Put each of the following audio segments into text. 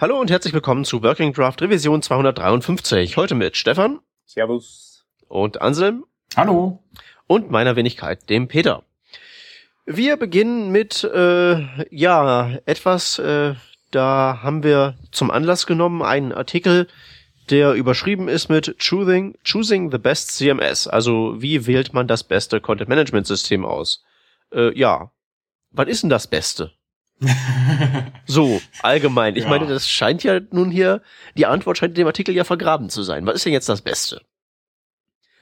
Hallo und herzlich willkommen zu Working Draft Revision 253. Heute mit Stefan. Servus. Und Anselm. Hallo. Und meiner Wenigkeit, dem Peter. Wir beginnen mit, äh, ja, etwas, äh, da haben wir zum Anlass genommen einen Artikel, der überschrieben ist mit Choosing, Choosing the Best CMS. Also, wie wählt man das beste Content Management System aus? Äh, ja. Was ist denn das Beste? so, allgemein. Ich ja. meine, das scheint ja nun hier, die Antwort scheint in dem Artikel ja vergraben zu sein. Was ist denn jetzt das Beste?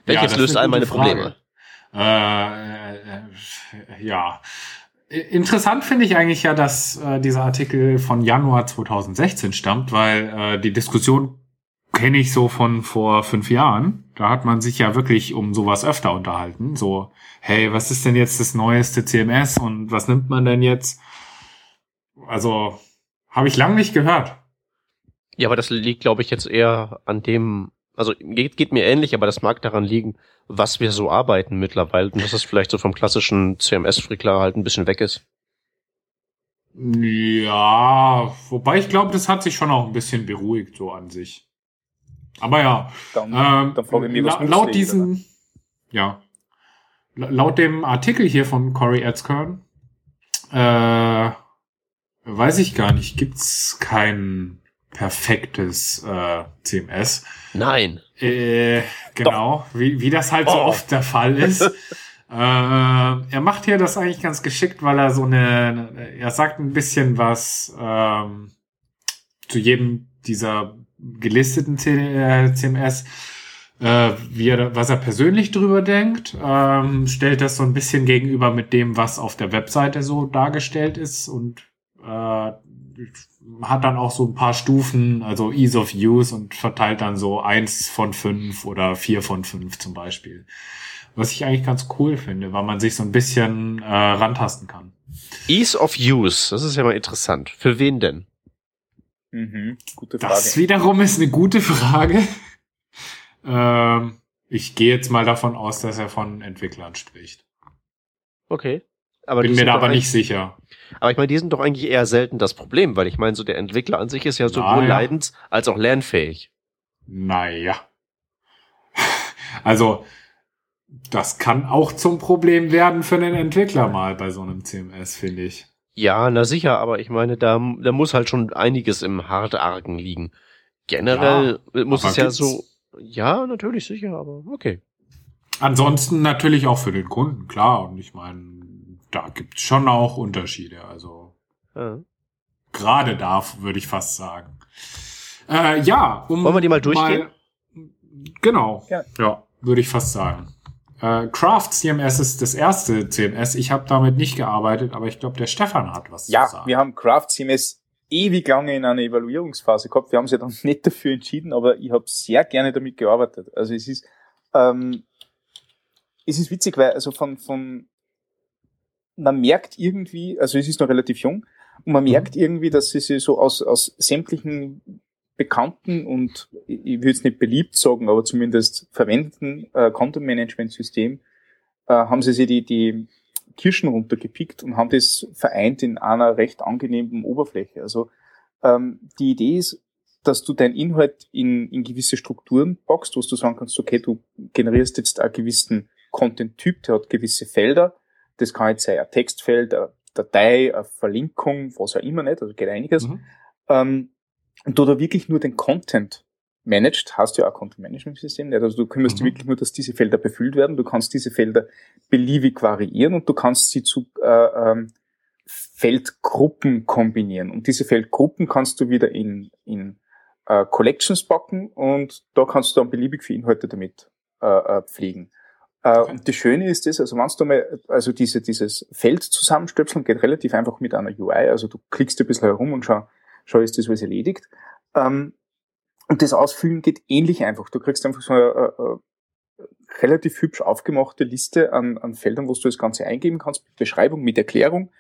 Welches ja, löst all meine Frage. Probleme? Äh, äh, ja. Interessant finde ich eigentlich ja, dass äh, dieser Artikel von Januar 2016 stammt, weil äh, die Diskussion kenne ich so von vor fünf Jahren. Da hat man sich ja wirklich um sowas öfter unterhalten. So, hey, was ist denn jetzt das neueste CMS und was nimmt man denn jetzt? Also, habe ich lang nicht gehört. Ja, aber das liegt, glaube ich, jetzt eher an dem, also geht, geht mir ähnlich, aber das mag daran liegen, was wir so arbeiten mittlerweile und dass es vielleicht so vom klassischen CMS-Frickler halt ein bisschen weg ist. Ja, wobei ich glaube, das hat sich schon auch ein bisschen beruhigt so an sich. Aber ja, dann, ähm, dann frage ich mich, was laut diesen, oder? ja, laut dem Artikel hier von Corey Etzkern, äh, weiß ich gar nicht, gibt's kein perfektes äh, CMS. Nein. Äh, genau, wie, wie das halt oh. so oft der Fall ist. äh, er macht hier das eigentlich ganz geschickt, weil er so eine, er sagt ein bisschen was ähm, zu jedem dieser gelisteten CMS, äh, wie er, was er persönlich drüber denkt, ähm, stellt das so ein bisschen gegenüber mit dem, was auf der Webseite so dargestellt ist und äh, hat dann auch so ein paar Stufen, also Ease of Use und verteilt dann so eins von fünf oder vier von fünf zum Beispiel. Was ich eigentlich ganz cool finde, weil man sich so ein bisschen äh, rantasten kann. Ease of Use, das ist ja mal interessant. Für wen denn? Mhm, gute Frage. Das wiederum ist eine gute Frage. ähm, ich gehe jetzt mal davon aus, dass er von Entwicklern spricht. Okay. Aber Bin mir da aber nicht sicher. Aber ich meine, die sind doch eigentlich eher selten das Problem, weil ich meine, so der Entwickler an sich ist ja sowohl naja. leidens- als auch lernfähig. Naja. Also, das kann auch zum Problem werden für einen Entwickler mal bei so einem CMS, finde ich. Ja, na sicher, aber ich meine, da, da muss halt schon einiges im Hartargen liegen. Generell ja, muss es ja so, ja, natürlich sicher, aber okay. Ansonsten natürlich auch für den Kunden, klar. Und ich meine, da gibt's schon auch Unterschiede. Also ja. gerade da würde ich fast sagen. Äh, ja, um wollen wir die mal durchgehen? Mal, genau, ja, ja würde ich fast sagen. Äh, Craft CMS ist das erste CMS. Ich habe damit nicht gearbeitet, aber ich glaube, der Stefan hat was ja, zu sagen. Ja, wir haben Craft CMS ewig lange in einer Evaluierungsphase gehabt. Wir haben uns ja dann nicht dafür entschieden, aber ich habe sehr gerne damit gearbeitet. Also es ist, ähm, es ist witzig, weil also von, von man merkt irgendwie, also es ist noch relativ jung, und man mhm. merkt irgendwie, dass sie sich so aus, aus sämtlichen bekannten und ich würde es nicht beliebt sagen, aber zumindest verwendeten äh, Content-Management-System äh, haben sie sich die, die Kirschen runtergepickt und haben das vereint in einer recht angenehmen Oberfläche. Also ähm, die Idee ist, dass du deinen Inhalt in, in gewisse Strukturen packst, wo du sagen kannst, okay, du generierst jetzt einen gewissen Content-Typ, der hat gewisse Felder. Das kann jetzt sein ein Textfeld, eine Datei, eine Verlinkung, was auch immer nicht, also geht einiges. Mhm. Ähm, und du da wirklich nur den Content managed, hast du ja auch Content Management System, also du kümmerst mhm. dich wirklich nur, dass diese Felder befüllt werden, du kannst diese Felder beliebig variieren und du kannst sie zu äh, ähm, Feldgruppen kombinieren. Und diese Feldgruppen kannst du wieder in, in äh, Collections packen und da kannst du dann beliebig viele Inhalte damit äh, äh, pflegen. Äh, okay. Und das Schöne ist das, also wenn du mal, also diese, dieses Feld zusammenstöpseln geht relativ einfach mit einer UI, also du klickst ein bisschen herum und schau, schon ist das alles erledigt. Ähm, und das Ausfüllen geht ähnlich einfach. Du kriegst einfach so eine, eine, eine relativ hübsch aufgemachte Liste an, an Feldern, wo du das Ganze eingeben kannst, mit Beschreibung, mit Erklärung,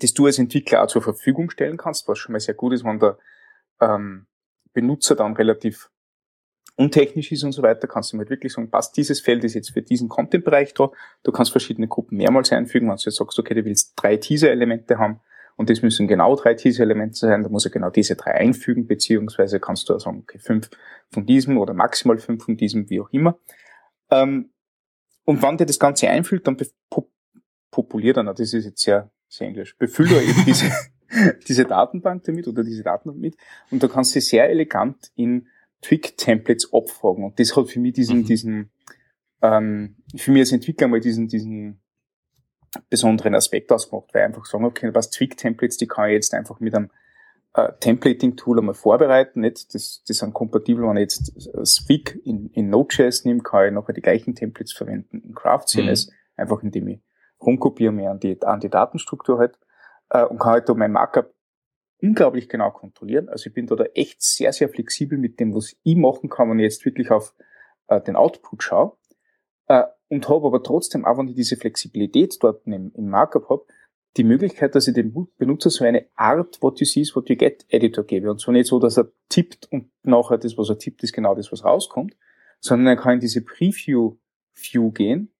das du als Entwickler auch zur Verfügung stellen kannst, was schon mal sehr gut ist, wenn der ähm, Benutzer dann relativ untechnisch ist und so weiter, kannst du halt wirklich sagen, passt dieses Feld ist jetzt für diesen Content-Bereich da. Du kannst verschiedene Gruppen mehrmals einfügen, wenn du jetzt sagst, okay, du willst drei Teaser-Elemente haben, und das müssen genau drei Teaser-Elemente sein, da muss er genau diese drei einfügen, beziehungsweise kannst du auch sagen, okay, fünf von diesem oder maximal fünf von diesem, wie auch immer. Ähm, und wann der das Ganze einfüllt, dann populiert er, das ist jetzt sehr, sehr englisch, befüllt er eben diese, diese Datenbank damit oder diese Daten damit und da kannst du sehr elegant in Twig-Templates abfragen. Und das hat für mich diesen, mhm. diesen, ähm, für mich als Entwickler mal diesen, diesen besonderen Aspekt ausgemacht, weil ich einfach sagen, okay, was Twig-Templates, die kann ich jetzt einfach mit einem äh, Templating-Tool einmal vorbereiten. Nicht? Das, das sind kompatibel, wenn ich jetzt äh, in, in Node.js nehme, kann ich nachher die gleichen Templates verwenden in GraphCMS, mhm. einfach indem ich rumkopiere mehr an die, an die Datenstruktur halt äh, und kann halt da mein Markup unglaublich genau kontrollieren. Also ich bin da, da echt sehr, sehr flexibel mit dem, was ich machen kann, wenn ich jetzt wirklich auf äh, den Output schaue. Äh, und habe aber trotzdem, auch wenn ich diese Flexibilität dort im, im Markup habe, die Möglichkeit, dass ich dem Benutzer so eine Art What you see is what you get Editor gebe. Und zwar nicht so, dass er tippt und nachher das, was er tippt, ist genau das, was rauskommt, sondern er kann in diese Preview View gehen,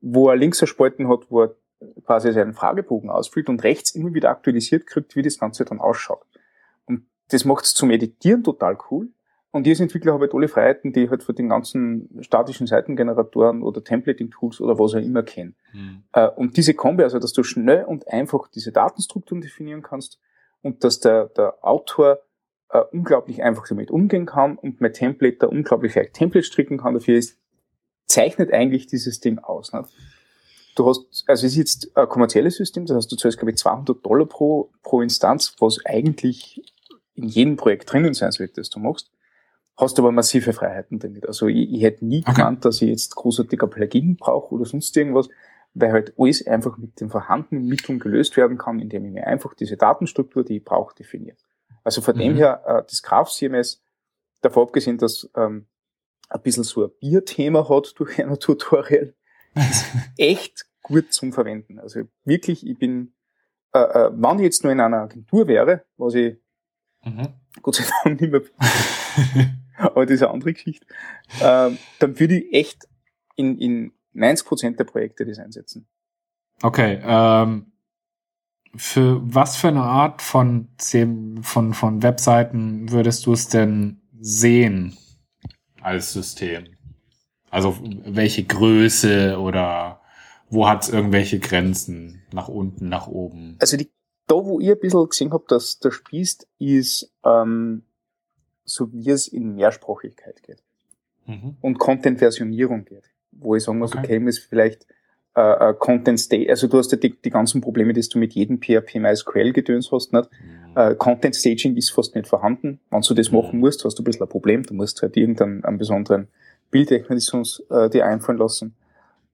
wo er links eine Spalten hat, wo er quasi seinen Fragebogen ausfüllt und rechts immer wieder aktualisiert kriegt, wie das Ganze dann ausschaut. Und das macht es zum Editieren total cool. Und als Entwickler habe halt alle Freiheiten, die ich halt von den ganzen statischen Seitengeneratoren oder Templating-Tools oder was auch immer kenne. Mhm. Und diese Kombi, also dass du schnell und einfach diese Datenstrukturen definieren kannst und dass der, der Autor äh, unglaublich einfach damit umgehen kann und mein Template da unglaublich leicht Template stricken kann, dafür ist, zeichnet eigentlich dieses Ding aus. Nicht? Du hast, also es ist jetzt ein kommerzielles System, das heißt, du zahlst, glaube ich, 200 Dollar pro, pro Instanz, was eigentlich in jedem Projekt drinnen sein sollte, das du machst. Hast aber massive Freiheiten damit. Also ich, ich hätte nie okay. gemeint, dass ich jetzt großartiger Plugin brauche oder sonst irgendwas, weil halt alles einfach mit den vorhandenen Mitteln gelöst werden kann, indem ich mir einfach diese Datenstruktur, die ich brauche, definiere. Also von mhm. dem her, äh, das Graph CMS, davor abgesehen, dass ähm, ein bisschen so ein Bierthema hat durch ein Tutorial, ist echt gut zum Verwenden. Also wirklich, ich bin, äh, äh, wenn ich jetzt nur in einer Agentur wäre, was ich mhm. Gott sei Dank nicht mehr bin, aber das ist eine andere Geschichte, äh, dann würde ich echt in, in 90% der Projekte das einsetzen. Okay, ähm, für was für eine Art von, von, von Webseiten würdest du es denn sehen als System? Also welche Größe oder wo hat es irgendwelche Grenzen? Nach unten, nach oben? Also die, da, wo ich ein bisschen gesehen habe, dass der spießt, ist ähm, so wie es in Mehrsprachigkeit geht. Mhm. Und Content-Versionierung geht. Wo ich sagen muss, okay, okay ist vielleicht äh, äh, Content State, also du hast ja die, die ganzen Probleme, die du mit jedem PHP MySQL gedöns hast, nicht? Mhm. Äh, Content Staging ist fast nicht vorhanden. Wenn du das mhm. machen musst, hast du ein bisschen ein Problem. Du musst halt irgendeinen einen besonderen Bildmechanismus äh, dir einfallen lassen.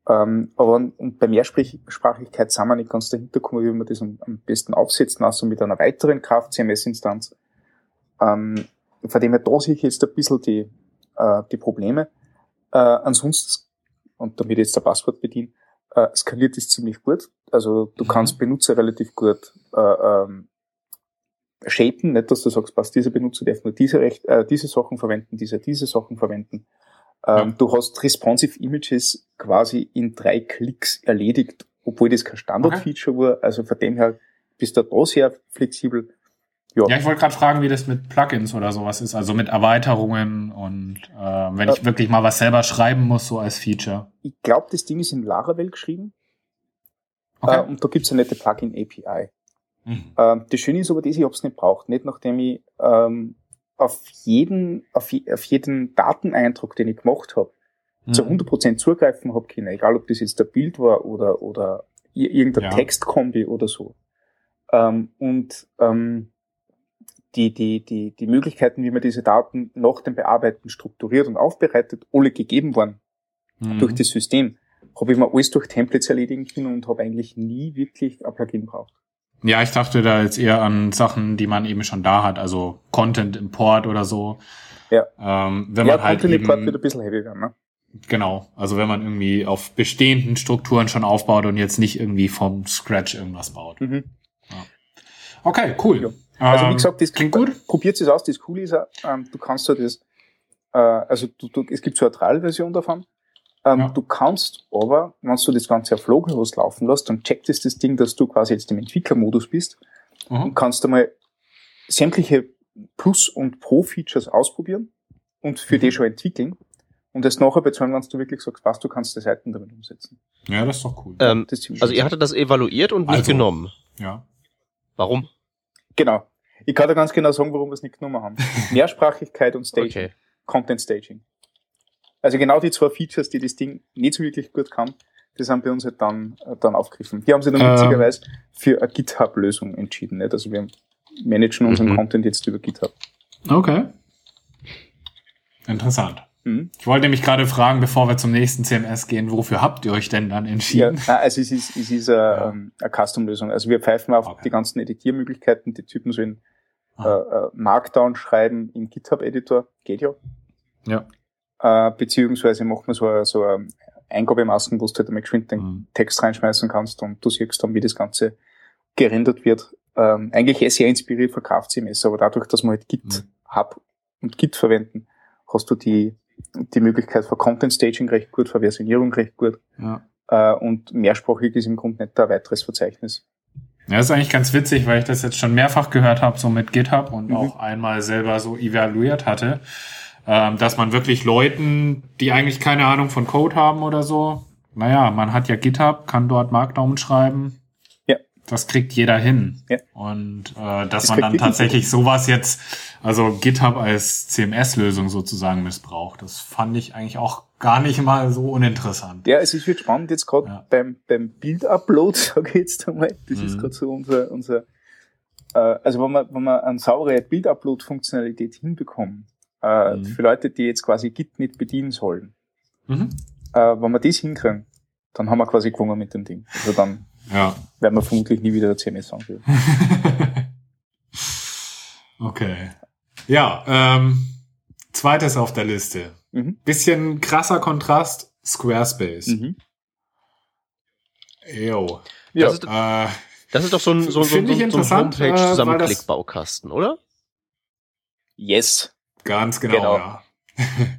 Ähm, aber und bei Mehrsprachigkeit sind wir nicht ganz dahinter gekommen, wie wir das am, am besten aufsetzen, also mit einer weiteren Kraft-CMS-Instanz. Ähm, von dem her, da sehe ich jetzt ein bisschen die, äh, die Probleme. Äh, ansonsten, und damit jetzt der Passwort bedienen, äh, skaliert ist ziemlich gut. Also du mhm. kannst Benutzer relativ gut äh, ähm, shapen, nicht, dass du sagst, passt, dieser Benutzer darf nur diese, Recht, äh, diese Sachen verwenden, dieser diese Sachen verwenden. Ähm, ja. Du hast responsive Images quasi in drei Klicks erledigt, obwohl das kein Standard-Feature okay. war. Also von dem her bist du da sehr flexibel. Ja, ja ich wollte gerade fragen, wie das mit Plugins oder sowas ist, also mit Erweiterungen und äh, wenn ich äh, wirklich mal was selber schreiben muss, so als Feature. Ich glaube, das Ding ist in Laravel geschrieben. Okay. Äh, und da gibt's eine nette Plugin-API. Mhm. Ähm, das Schöne ist aber das, ich habe es nicht braucht. Nicht nachdem ich ähm, auf jeden, auf, auf jeden Dateneindruck, den ich gemacht habe, mhm. zu 100% zugreifen habe können, egal ob das jetzt der Bild war oder, oder irgendein ja. Textkombi oder so. Ähm, und ähm, die, die, die, die Möglichkeiten, wie man diese Daten nach dem Bearbeiten strukturiert und aufbereitet, alle gegeben waren mhm. durch das System, habe ich mir alles durch Templates erledigen können und habe eigentlich nie wirklich ein Plugin braucht. Ja, ich dachte da jetzt eher an Sachen, die man eben schon da hat, also Content Import oder so. Ja. Ähm, wenn ja, man halt Content Import wird ein bisschen heavy werden, ne? Genau, also wenn man irgendwie auf bestehenden Strukturen schon aufbaut und jetzt nicht irgendwie vom Scratch irgendwas baut. Mhm. Ja. Okay, cool. Ja. Also wie gesagt, das klingt gut. Probiert es aus, das Coole ist, ähm, du kannst ja das, äh, also du, du, es gibt so eine Trial-Version davon, ähm, ja. Du kannst aber, wenn du das Ganze auf Localhost laufen lässt, dann checkt es das Ding, dass du quasi jetzt im Entwicklermodus bist mhm. und kannst einmal sämtliche Plus- und Pro-Features ausprobieren und für mhm. die schon entwickeln und das nachher bezahlen, wenn du wirklich sagst, was du kannst die Seiten damit umsetzen. Ja, das ist doch cool. Ähm, also ihr hattet das evaluiert und nicht also, genommen. Ja. Warum? Genau. Ich kann dir ganz genau sagen, warum wir es nicht genommen haben. Mehrsprachigkeit und Staging. Okay. Content Staging. Also genau die zwei Features, die das Ding nicht so wirklich gut kann, die sind bei uns halt dann, äh, dann aufgegriffen. Die haben sich dann ähm. witzigerweise für eine GitHub-Lösung entschieden. Nicht? Also wir managen unseren mhm. Content jetzt über GitHub. Okay. Interessant. Mhm. Ich wollte mich gerade fragen, bevor wir zum nächsten CMS gehen, wofür habt ihr euch denn dann entschieden? Ja, also es ist, es ist eine, ja. Ähm, eine Custom-Lösung. Also wir pfeifen auf okay. die ganzen Editiermöglichkeiten. Die Typen sollen ah. äh, äh, Markdown schreiben im GitHub-Editor. Geht ja. Ja. Äh, beziehungsweise macht man so, so eine Eingabemasken, wo du halt einmal geschwind den mhm. Text reinschmeißen kannst und du siehst dann, wie das Ganze gerendert wird. Ähm, eigentlich sehr inspiriert von KFCMS, aber dadurch, dass wir halt GitHub mhm. und Git verwenden, hast du die die Möglichkeit für Content Staging recht gut, für Versionierung recht gut. Ja. Äh, und mehrsprachig ist im Grunde nicht ein weiteres Verzeichnis. Ja, das ist eigentlich ganz witzig, weil ich das jetzt schon mehrfach gehört habe, so mit GitHub und mhm. auch einmal selber so evaluiert hatte, ähm, dass man wirklich Leuten, die eigentlich keine Ahnung von Code haben oder so, naja, man hat ja GitHub, kann dort Markdown schreiben, das kriegt jeder hin. Ja. Und äh, dass das man dann tatsächlich sowas jetzt, also GitHub als CMS-Lösung sozusagen missbraucht, das fand ich eigentlich auch gar nicht mal so uninteressant. Ja, es ist wird spannend jetzt gerade ja. beim, beim Bild-Upload, sage ich jetzt einmal. Das mhm. ist gerade so unser, unser äh, also wenn man, wenn man eine saubere Bild-Upload-Funktionalität hinbekommen, äh, mhm. für Leute, die jetzt quasi Git nicht bedienen sollen, mhm. äh, wenn wir das hinkriegen, dann haben wir quasi gewonnen mit dem Ding. Also dann ja. werden wir vermutlich nie wieder CMS anführen. okay. Ja, ähm, zweites auf der Liste. Mhm. Bisschen krasser Kontrast, Squarespace. Mhm. Jo. Ja. Das, ist, äh, das ist doch so ein, so, so, so, so ein Homepage-Zusammenklick-Baukasten, oder? Yes. Ganz genau, genau. ja.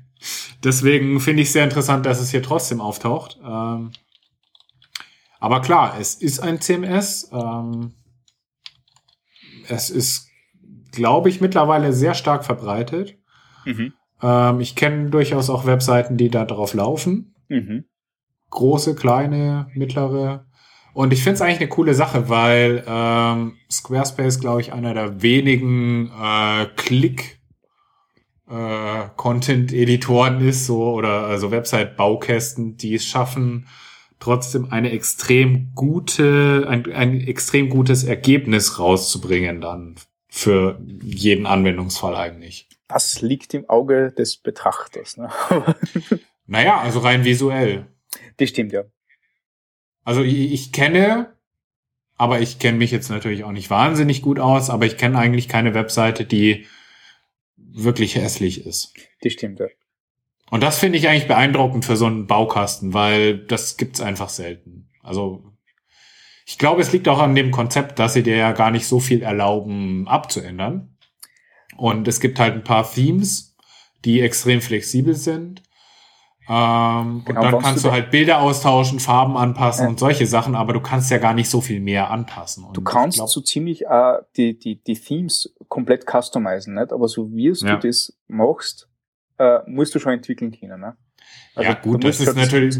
Deswegen finde ich sehr interessant, dass es hier trotzdem auftaucht. Ähm, aber klar, es ist ein CMS. Ähm, es ist, glaube ich, mittlerweile sehr stark verbreitet. Mhm. Ähm, ich kenne durchaus auch Webseiten, die da drauf laufen. Mhm. Große, kleine, mittlere. Und ich finde es eigentlich eine coole Sache, weil ähm, Squarespace, glaube ich, einer der wenigen äh, Klick äh, Content-Editoren ist, so oder also Website-Baukästen, die es schaffen, trotzdem eine extrem gute, ein, ein extrem gutes Ergebnis rauszubringen dann für jeden Anwendungsfall eigentlich. Das liegt im Auge des Betrachters. Ne? naja, also rein visuell. Das stimmt, ja. Also ich, ich kenne, aber ich kenne mich jetzt natürlich auch nicht wahnsinnig gut aus, aber ich kenne eigentlich keine Webseite, die wirklich hässlich ist. Das stimmt, ja. Und das finde ich eigentlich beeindruckend für so einen Baukasten, weil das gibt's einfach selten. Also ich glaube, es liegt auch an dem Konzept, dass sie dir ja gar nicht so viel erlauben abzuändern. Und es gibt halt ein paar Themes, die extrem flexibel sind. Ähm, genau, und dann kannst du, halt Bilder austauschen, Farben anpassen ja. und solche Sachen, aber du kannst ja gar nicht so viel mehr anpassen. Und du kannst glaub, so ziemlich äh, die, die, die Themes komplett customizen, nicht? aber so wie ja. du das machst, äh, musst du schon entwickeln können. Ne? Also ja gut, das ist natürlich,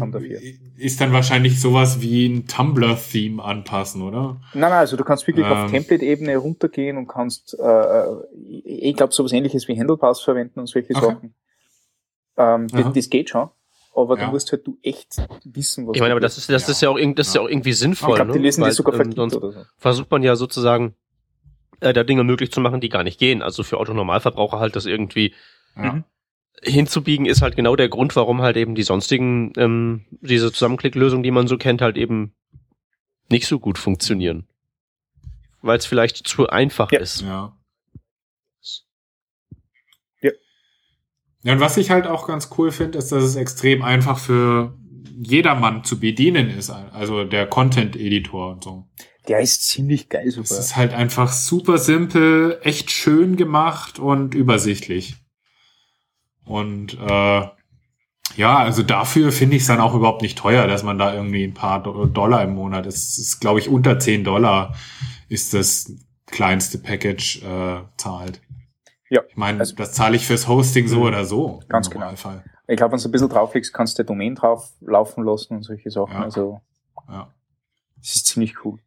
ist dann wahrscheinlich sowas wie ein Tumblr-Theme anpassen, oder? Nein, nein, also du kannst wirklich ähm. auf Template-Ebene runtergehen und kannst, äh, äh ich glaube, sowas ähnliches wie Handlepass verwenden und solche okay. Sachen. Ähm, das, das, geht schon. Aber ja. du musst halt du echt wissen, was Ich meine, aber das ist, das ist ja auch, das ist ja auch irgendwie sinnvoll. Ich glaube, die ne? lesen ne? das sogar ähm, sonst oder so. Versucht man ja sozusagen, äh, da Dinge möglich zu machen, die gar nicht gehen. Also für Autonormalverbraucher halt das irgendwie ja. Mhm hinzubiegen ist halt genau der Grund, warum halt eben die sonstigen, ähm, diese Zusammenklicklösungen, die man so kennt, halt eben nicht so gut funktionieren. Weil es vielleicht zu einfach ja. ist. Ja. ja. Ja, und was ich halt auch ganz cool finde, ist, dass es extrem einfach für jedermann zu bedienen ist. Also der Content-Editor und so. Der ist ziemlich geil sogar. Es ist halt einfach super simpel, echt schön gemacht und übersichtlich. Und äh, ja, also dafür finde ich es dann auch überhaupt nicht teuer, dass man da irgendwie ein paar Dollar im Monat, das ist, glaube ich, unter 10 Dollar ist das kleinste Package äh, zahlt. Ja. Ich meine, also, das zahle ich fürs Hosting so oder so. Ganz genau. Fall. Ich glaube, wenn du ein bisschen drauflegst, kannst du der Domain drauf laufen lassen und solche Sachen. Ja. Also ja. das ist ziemlich cool.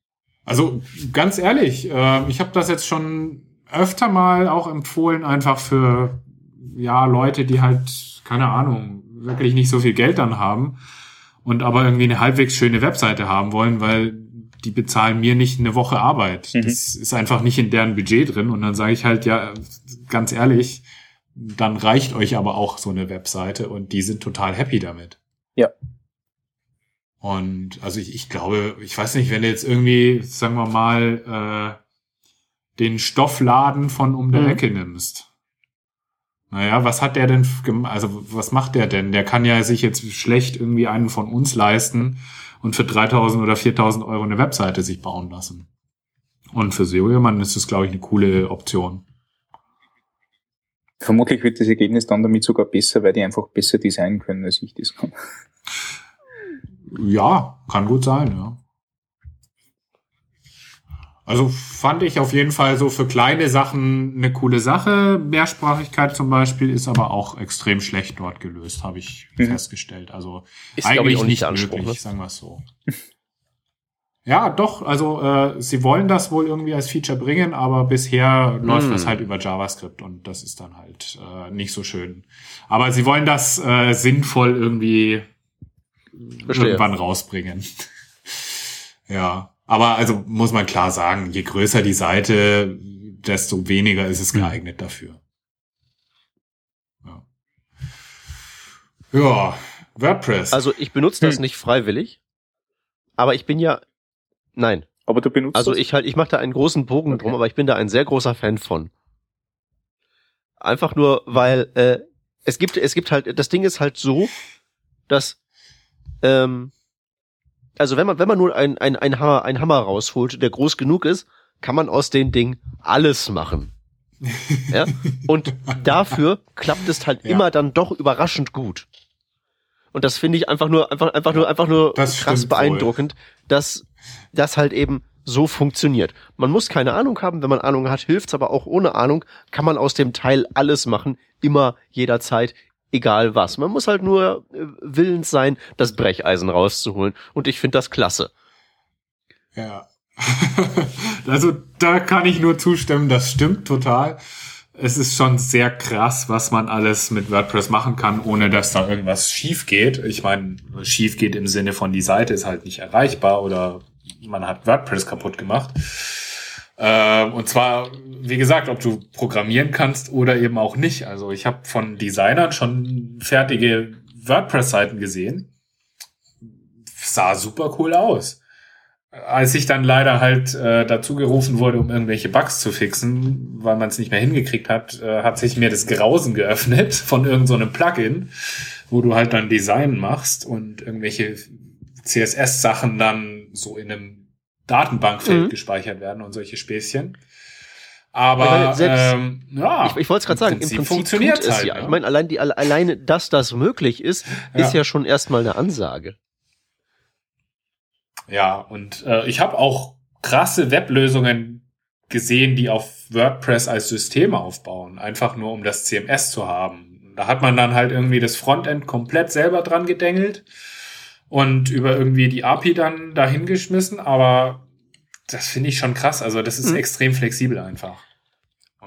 Also ganz ehrlich, äh, ich habe das jetzt schon öfter mal auch empfohlen, einfach für ja Leute, die halt keine Ahnung wirklich nicht so viel Geld dann haben und aber irgendwie eine halbwegs schöne Webseite haben wollen, weil die bezahlen mir nicht eine Woche Arbeit. Mhm. Das ist einfach nicht in deren Budget drin. Und dann sage ich halt, ja, ganz ehrlich, dann reicht euch aber auch so eine Webseite und die sind total happy damit. Ja. Und also ich, ich glaube, ich weiß nicht, wenn du jetzt irgendwie, sagen wir mal, äh, den Stoffladen von um der mhm. Ecke nimmst. Naja, was hat der denn, also was macht der denn? Der kann ja sich jetzt schlecht irgendwie einen von uns leisten und für 3000 oder 4000 Euro eine Webseite sich bauen lassen. Und für SEO-Mann ist das, glaube ich, eine coole Option. Vermutlich wird das Ergebnis dann damit sogar besser, weil die einfach besser designen können, als ich das kann. Ja, kann gut sein, ja. Also fand ich auf jeden Fall so für kleine Sachen eine coole Sache. Mehrsprachigkeit zum Beispiel ist aber auch extrem schlecht dort gelöst, habe ich mhm. festgestellt. Also ist, eigentlich nicht, nicht möglich, ne? sagen wir es so. ja, doch, also äh, sie wollen das wohl irgendwie als Feature bringen, aber bisher läuft das mhm. halt über JavaScript und das ist dann halt äh, nicht so schön. Aber sie wollen das äh, sinnvoll irgendwie Verstehe. irgendwann rausbringen. ja. Aber also muss man klar sagen, je größer die Seite, desto weniger ist es geeignet dafür. Ja, ja WordPress. Also ich benutze das hm. nicht freiwillig, aber ich bin ja, nein. Aber du benutzt Also ich halt, ich mache da einen großen Bogen okay. drum, aber ich bin da ein sehr großer Fan von. Einfach nur, weil äh, es gibt, es gibt halt, das Ding ist halt so, dass ähm, also wenn man, wenn man nur ein, ein, ein, Hammer, ein Hammer rausholt, der groß genug ist, kann man aus den Ding alles machen. ja? Und dafür klappt es halt ja. immer dann doch überraschend gut. Und das finde ich einfach nur, einfach, einfach nur, einfach nur das krass beeindruckend, wohl. dass das halt eben so funktioniert. Man muss keine Ahnung haben, wenn man Ahnung hat, hilft's, aber auch ohne Ahnung kann man aus dem Teil alles machen, immer, jederzeit, egal was. Man muss halt nur äh, willens sein, das Brecheisen rauszuholen. Und ich finde das klasse. Ja. also da kann ich nur zustimmen, das stimmt total. Es ist schon sehr krass, was man alles mit WordPress machen kann, ohne dass da irgendwas schief geht. Ich meine, schief geht im Sinne von die Seite ist halt nicht erreichbar oder man hat WordPress kaputt gemacht. Ähm, und zwar, wie gesagt, ob du programmieren kannst oder eben auch nicht. Also ich habe von Designern schon fertige WordPress-Seiten gesehen. Sah super cool aus. Als ich dann leider halt äh, dazu gerufen wurde, um irgendwelche Bugs zu fixen, weil man es nicht mehr hingekriegt hat, äh, hat sich mir das Grausen geöffnet von irgendeinem so Plugin, wo du halt dann Design machst und irgendwelche CSS-Sachen dann so in einem Datenbankfeld mhm. gespeichert werden und solche Späßchen. Aber selbst, ähm, ja, ich, ich wollte es gerade sagen, im Prinzip funktioniert es halt, ja. Ne? Ich meine, allein die alleine, dass das möglich ist, ja. ist ja schon erstmal eine Ansage. Ja, und äh, ich habe auch krasse Weblösungen gesehen, die auf WordPress als System aufbauen, einfach nur um das CMS zu haben. Da hat man dann halt irgendwie das Frontend komplett selber dran gedengelt und über irgendwie die API dann dahingeschmissen, aber das finde ich schon krass. Also das ist mhm. extrem flexibel einfach.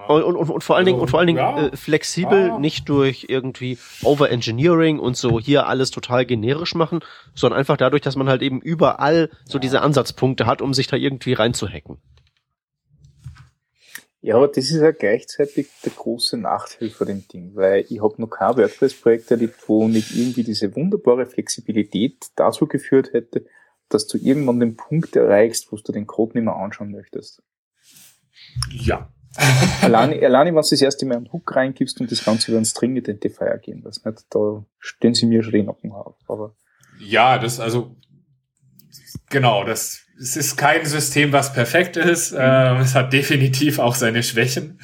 Und, und, und, vor allen Dingen, und vor allen Dingen ja, äh, flexibel, ja. nicht durch irgendwie Overengineering und so hier alles total generisch machen, sondern einfach dadurch, dass man halt eben überall so diese Ansatzpunkte hat, um sich da irgendwie reinzuhacken. Ja, aber das ist ja gleichzeitig der große Nachteil von dem Ding, weil ich habe noch kein WordPress-Projekt erlebt, wo nicht irgendwie diese wunderbare Flexibilität dazu geführt hätte, dass du irgendwann den Punkt erreichst, wo du den Code nicht mehr anschauen möchtest. Ja. alleine, alleine, wenn du das erste Mal einen Hook reingibst und das Ganze über einen String Identifier gehen lässt, nicht? da stehen sie mir schon den Nacken auf. Aber ja, das also genau, das es ist kein System, was perfekt ist. Mhm. Ähm, es hat definitiv auch seine Schwächen.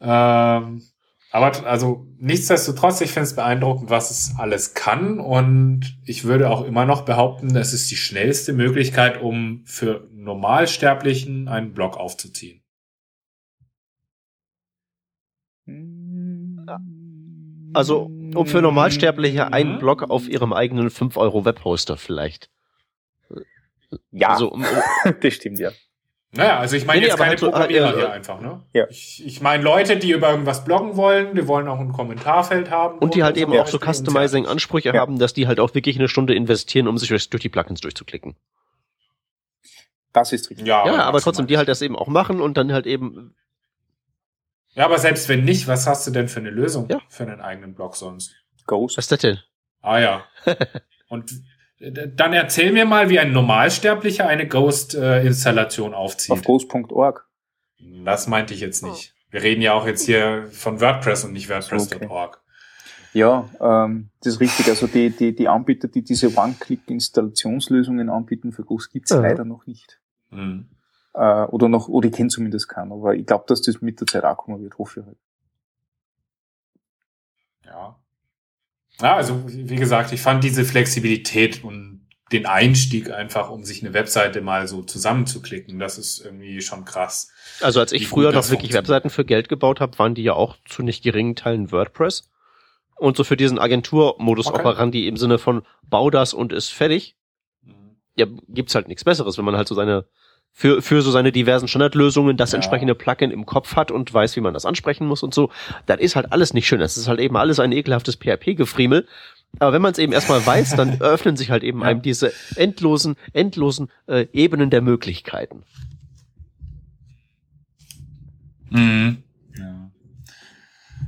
Ähm, aber also nichtsdestotrotz, ich finde es beeindruckend, was es alles kann. Und ich würde auch immer noch behaupten, es ist die schnellste Möglichkeit, um für Normalsterblichen einen Blog aufzuziehen. Also, um für Normalsterbliche einen Blog auf ihrem eigenen 5 Euro Webhoster vielleicht. Ja, Also, um, um, das stimmt, ja. Naja, also ich meine Nee, jetzt keine halt so, Programmierer äh, äh, hier einfach, ne? Ja. Ich, ich meine Leute, die über irgendwas bloggen wollen, die wollen auch ein Kommentarfeld haben. und die halt eben zum auch so Customizing-Ansprüche Ja. haben, dass die halt auch wirklich eine Stunde investieren, um sich durch, die Plugins durchzuklicken. Das ist richtig. Ja, Ja, aber trotzdem, die halt das eben auch machen und dann halt eben, Ja, aber selbst wenn nicht, was hast du denn für eine Lösung Ja. für einen eigenen Blog sonst? Ghost. was ist das denn? Ah ja. und äh, dann erzähl mir mal, wie ein Normalsterblicher eine Ghost-Installation aufzieht. Auf ghost.org. Das meinte ich jetzt nicht. Wir reden ja auch jetzt hier von WordPress und nicht WordPress.org. Ja, ähm, das ist richtig. Also die, die, die Anbieter, die diese One-Click-Installationslösungen anbieten für Ghost, gibt's Ja. leider noch nicht. Mhm. Äh, oder noch, oder ich kenne zumindest keinen, aber ich glaube, dass das mit der Zeit auch kommen wird, hoffe ich halt. Ja. Ja, also wie gesagt, ich fand diese Flexibilität und den Einstieg einfach, um sich eine Webseite mal so zusammenzuklicken, das ist irgendwie schon krass. Also als ich früher noch wirklich. Webseiten für Geld gebaut habe, waren die ja auch zu nicht geringen Teilen WordPress. Und so für diesen Agenturmodus Okay. operandi im Sinne von bau das und ist fertig, ja, gibt's halt nichts Besseres, wenn man halt so seine für, für so seine diversen Standardlösungen das Ja. entsprechende Plugin im Kopf hat und weiß, wie man das ansprechen muss und so. Das ist halt alles nicht schön. Das ist halt eben alles ein ekelhaftes PHP-Gefriemel. Aber wenn man es eben erstmal weiß, dann öffnen sich halt eben Ja. einem diese endlosen, endlosen äh, Ebenen der Möglichkeiten. Mhm. Ja.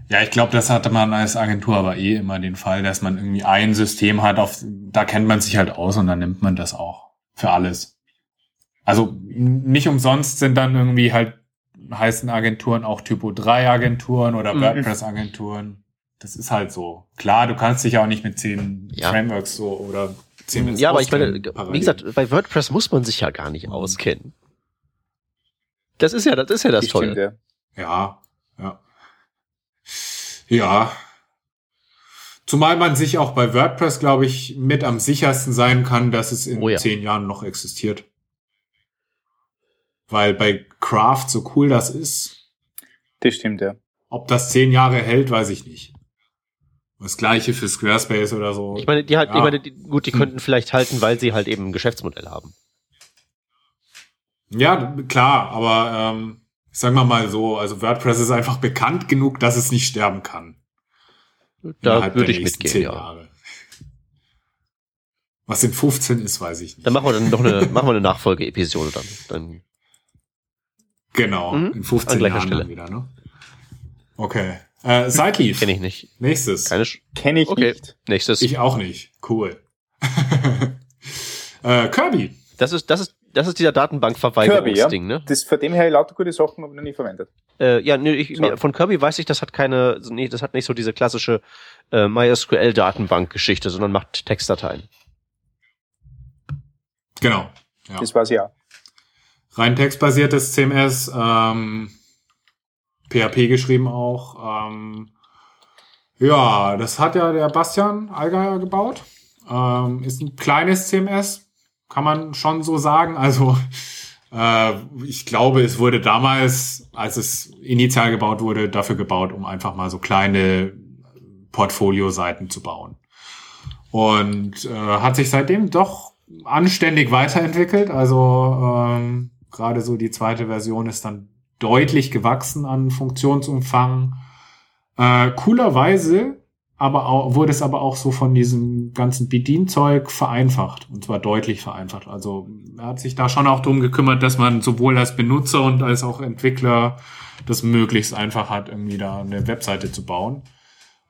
ja, ich glaube, das hatte man als Agentur aber eh immer den Fall, dass man irgendwie ein System hat, auf, da kennt man sich halt aus und dann nimmt man das auch für alles. Also nicht umsonst sind dann irgendwie halt heißen Agenturen auch Typo 3 Agenturen oder Mhm. WordPress Agenturen. Das ist halt so. Klar, du kannst dich auch nicht mit zehn Ja. Frameworks so oder zehn Ja, aber ich meine, parallel. wie gesagt, bei WordPress muss man sich ja gar nicht auskennen. Das ist ja, das ist ja das stimmt, Tolle. ja. Ja, ja. Ja. Zumal man sich auch bei WordPress, glaube ich, mit am sichersten sein kann, dass es in Oh ja. zehn Jahren noch existiert. Weil bei Craft, so cool das ist, Das stimmt, ja. ob das zehn Jahre hält, weiß ich nicht. Das gleiche für Squarespace oder so. Ich meine, die halt, Ja. ich meine, die, gut, die könnten vielleicht halten, weil sie halt eben ein Geschäftsmodell haben. Ja, klar, aber ähm, sagen wir mal so, also WordPress ist einfach bekannt genug, dass es nicht sterben kann. Da innerhalb würde der ich nächsten mitgehen, zehn ja. Jahre. Was in 15 ist, weiß ich nicht. Dann machen wir dann noch eine, machen wir eine Nachfolge-Episode dann. Dann Genau, Mhm, in 15 an gleicher Jahren Stelle. wieder, ne? Okay. Äh, Sideleaf. kenne ich nicht. Nächstes. Keine Sch Kenne ich Okay. nicht. Nächstes. Ich auch nicht. Cool. äh, Kirby. das ist, das ist, das ist dieser Kirby, ja. Datenbankverweigerungsding, ne? Das, von dem her lauter gute Sachen, aber noch nie verwendet. Äh, ja, nee, ich, nee, von Kirby weiß ich, das hat keine, nee, das hat nicht so diese klassische äh, MySQL-Datenbank-Geschichte, sondern macht Textdateien. Genau. Ja. Das weiß ich auch. Rein textbasiertes CMS, ähm, PHP geschrieben auch. Ähm, ja, das hat ja der Bastian Allgeier gebaut. Ähm, ist ein kleines CMS, kann man schon so sagen. Also äh, ich glaube, es wurde damals, als es initial gebaut wurde, dafür gebaut, um einfach mal so kleine Portfolio-Seiten zu bauen. Und äh, hat sich seitdem doch anständig weiterentwickelt. Also ähm, gerade so die zweite Version ist dann deutlich gewachsen an Funktionsumfang. Äh, coolerweise aber auch, wurde es aber auch so von diesem ganzen Bedienzeug vereinfacht. Und zwar deutlich vereinfacht. Also er hat sich da schon auch drum gekümmert, dass man sowohl als Benutzer und als auch Entwickler das möglichst einfach hat, irgendwie da eine Webseite zu bauen.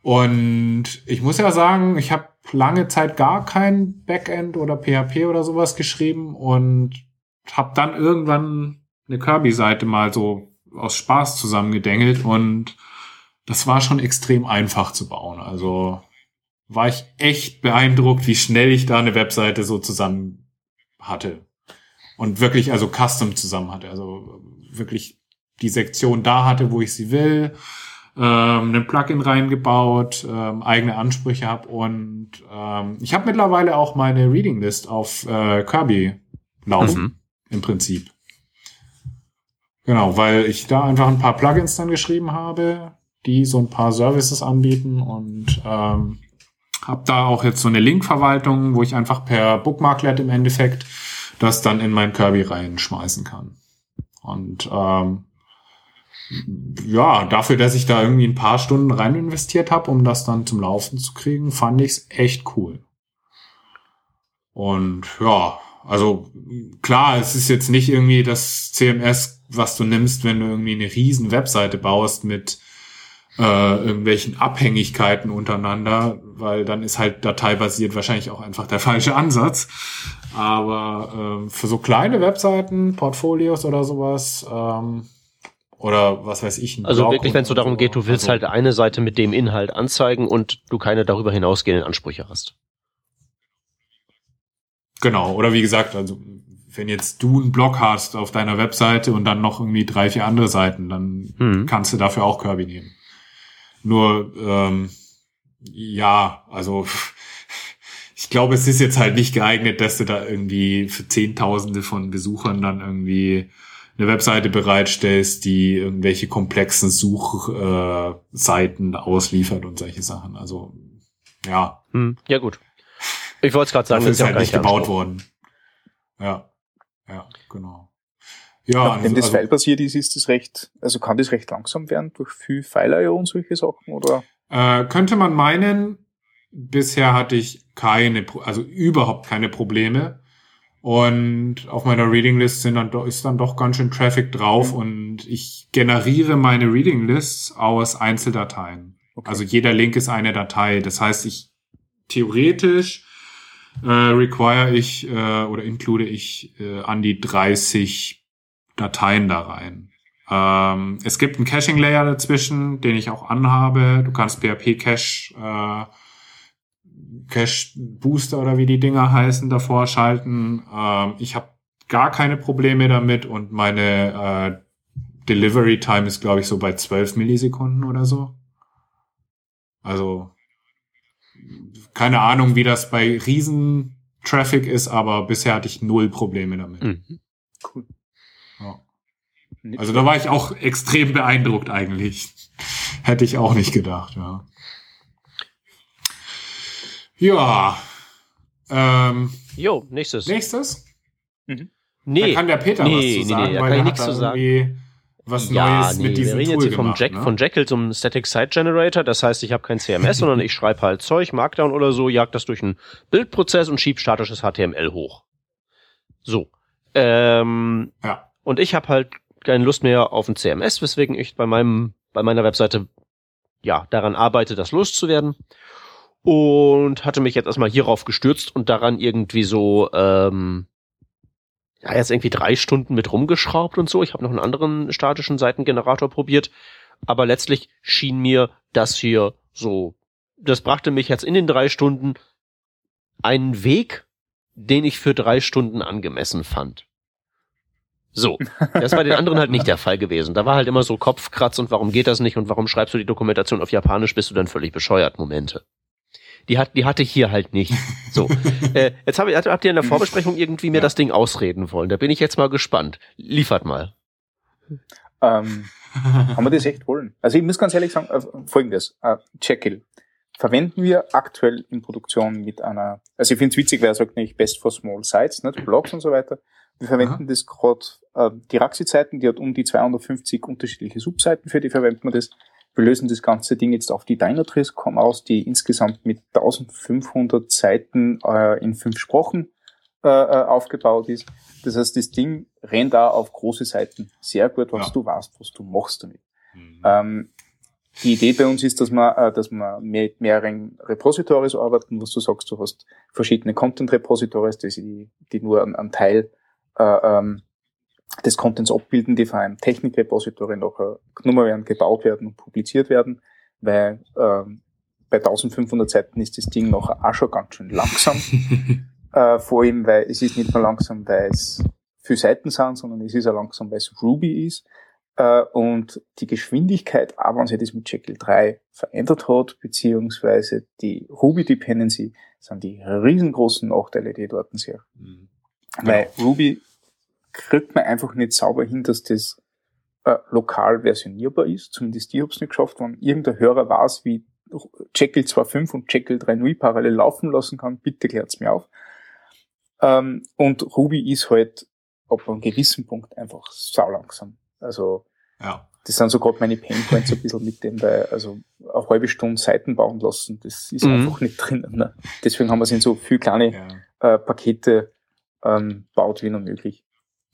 Und ich muss ja sagen, ich habe lange Zeit gar kein Backend oder PHP oder sowas geschrieben und habe dann irgendwann eine Kirby-Seite mal so aus Spaß zusammengedengelt und das war schon extrem einfach zu bauen. Also war ich echt beeindruckt, wie schnell ich da eine Webseite so zusammen hatte. Und wirklich also custom zusammen hatte. Also wirklich die Sektion da hatte, wo ich sie will ähm, ein Plugin reingebaut, ähm, eigene Ansprüche habe und ähm, ich habe mittlerweile auch meine Reading List auf äh, Kirby laufen, Mhm. Im Prinzip. Genau, weil ich da einfach ein paar Plugins dann geschrieben habe, die so ein paar Services anbieten und ähm, habe da auch jetzt so eine Linkverwaltung, wo ich einfach per Bookmarklet im Endeffekt das dann in mein Kirby reinschmeißen kann. Und ähm, ja, dafür, dass ich da irgendwie ein paar Stunden rein investiert habe, um das dann zum Laufen zu kriegen, fand ich es echt cool. Und ja, also klar, es ist jetzt nicht irgendwie das CMS, was du nimmst, wenn du irgendwie eine riesen Webseite baust mit äh, irgendwelchen Abhängigkeiten untereinander, weil dann ist halt dateibasiert wahrscheinlich auch einfach der falsche Ansatz. Aber äh, für so kleine Webseiten, Portfolios oder sowas, ähm, oder was weiß ich. Also Blog wirklich, wenn es so darum geht, du willst also, halt eine Seite mit dem Inhalt anzeigen und du keine darüber hinausgehenden Ansprüche hast. Genau, oder wie gesagt, also wenn jetzt du einen Blog hast auf deiner Webseite und dann noch irgendwie drei, vier andere Seiten, dann hm. kannst du dafür auch Kirby nehmen. Nur, ähm, ja, also ich glaube, es ist jetzt halt nicht geeignet, dass du da irgendwie für Zehntausende von Besuchern dann irgendwie eine Webseite bereitstellst, die irgendwelche komplexen Suchseiten äh, ausliefert und solche Sachen. Also ja. Hm, ja gut. Ich wollte es gerade sagen, das ist halt nicht gebaut worden. Ja, ja, genau. Ja, Nachdem also, das also, File-basiert ist, ist das recht, also kann das recht langsam werden durch viel File-IO und solche Sachen, oder? Äh, könnte man meinen, bisher hatte ich keine, also überhaupt keine Probleme. Und auf meiner Reading List sind dann, ist dann doch ganz schön Traffic drauf mhm. und ich generiere meine Reading Lists aus Einzeldateien. Okay. Also jeder Link ist eine Datei. Das heißt, ich theoretisch äh, require ich äh, oder include ich äh, an die 30 Dateien da rein. Ähm, es gibt einen Caching Layer dazwischen, den ich auch anhabe. Du kannst PHP Cache äh, Cache Booster oder wie die Dinger heißen davor schalten. Ähm, ich habe gar keine Probleme damit und meine äh, Delivery Time ist glaube ich so bei 12 Millisekunden oder so. Also keine Ahnung, wie das bei Riesen Traffic ist, aber bisher hatte ich null Probleme damit. Mhm. Cool. Ja. Also da war ich auch extrem beeindruckt eigentlich. Hätte ich auch nicht gedacht, ja. Ja. Ähm, jo, nächstes. Nächstes? Mhm. Nee. Da kann der Peter nee, was zu sagen, nee, nee, da weil ich nichts zu sagen was ja, Neues nee, mit diesem wir reden Tool jetzt hier gemacht, vom, Jack, ne? von Jekyll zum Static Site Generator. Das heißt, ich habe kein CMS, sondern ich schreibe halt Zeug, Markdown oder so, jag das durch einen Bildprozess und schieb statisches HTML hoch. So. Ähm, ja. Und ich habe halt keine Lust mehr auf ein CMS, weswegen ich bei meinem bei meiner Webseite ja daran arbeite, das loszuwerden und hatte mich jetzt erstmal hierauf gestürzt und daran irgendwie so ähm, ja jetzt irgendwie drei Stunden mit rumgeschraubt und so. Ich habe noch einen anderen statischen Seitengenerator probiert, aber letztlich schien mir das hier so, das brachte mich jetzt in den drei Stunden einen Weg, den ich für drei Stunden angemessen fand. So, das war den anderen halt nicht der Fall gewesen. Da war halt immer so Kopfkratz und warum geht das nicht und warum schreibst du die Dokumentation auf Japanisch, bist du dann völlig bescheuert, Momente. Die hat, die hatte ich hier halt nicht. So, äh, jetzt hab, habt ihr in der Vorbesprechung irgendwie mir ja. das Ding ausreden wollen. Da bin ich jetzt mal gespannt. Liefert mal. Ähm, haben wir das echt wollen? Also ich muss ganz ehrlich sagen, äh, folgendes, äh, Jekyll verwenden wir aktuell in Produktion mit einer, also ich finde es witzig, wer sagt nicht Best for Small Sites, nicht Blogs und so weiter. Wir verwenden Aha. das gerade, äh, die Raxi-Seiten, die hat um die 250 unterschiedliche Subseiten, für die verwenden wir das. Wir lösen das ganze Ding jetzt auf die Dynatrace.com aus, die insgesamt mit 1500 Seiten äh, in fünf Sprachen äh, äh, aufgebaut ist. Das heißt, das Ding rennt da auf große Seiten sehr gut, was ja. du weißt, was du machst damit. Mhm. Ähm, die Idee bei uns ist, dass wir, äh, dass wir mit mehreren Repositories arbeiten, was du sagst, du hast verschiedene Content Repositories, die, die nur einen, Teil äh, ähm, des Contents abbilden, die von einem Technik-Repository nachher genommen werden, gebaut werden und publiziert werden, weil ähm, bei 1500 Seiten ist das Ding nachher auch schon ganz schön langsam. äh, vor allem, weil es ist nicht mehr langsam, weil es viele Seiten sind, sondern es ist auch langsam, weil es Ruby ist. Äh, und die Geschwindigkeit, auch wenn sich das mit Jekyll 3 verändert hat, beziehungsweise die Ruby Dependency, sind die riesengroßen Nachteile, die ich dort sehe. Mhm. Weil Ruby kriegt man einfach nicht sauber hin, dass das äh, lokal versionierbar ist. Zumindest ich habe es nicht geschafft, wenn irgendein Hörer weiß, wie Jekyll 2.5 und Jekyll 3.0 parallel laufen lassen kann, bitte klärt's mir auf. Ähm, und Ruby ist halt ab einem gewissen Punkt einfach saulangsam. Also ja. das sind so gerade meine Painpoints ein bisschen mit dem, weil also eine halbe Stunde Seiten bauen lassen, das ist mhm. einfach nicht drin. Ne? Deswegen haben wir es in so viel kleine ja. äh, Pakete ähm, baut wie nur möglich.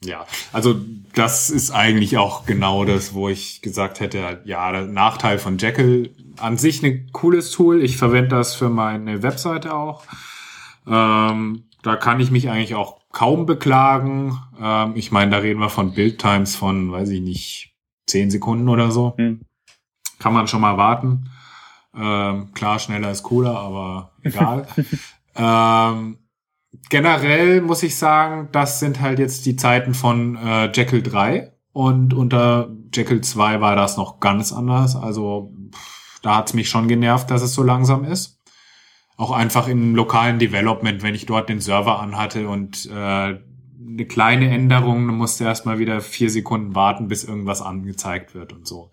Ja, also das ist eigentlich auch genau das, wo ich gesagt hätte, ja, der Nachteil von Jekyll an sich ein cooles Tool. Ich verwende das für meine Webseite auch. Ähm, da kann ich mich eigentlich auch kaum beklagen. Ähm, ich meine, da reden wir von Build-Times von, weiß ich nicht, zehn Sekunden oder so. Hm. Kann man schon mal warten. Ähm, klar, schneller ist cooler, aber egal. ähm, generell muss ich sagen, das sind halt jetzt die Zeiten von äh, Jekyll 3 und unter Jekyll 2 war das noch ganz anders. Also pff, da hat's mich schon genervt, dass es so langsam ist auch einfach im lokalen Development, wenn ich dort den Server anhatte und äh, eine kleine Änderung, musste erstmal wieder vier Sekunden warten, bis irgendwas angezeigt wird und so.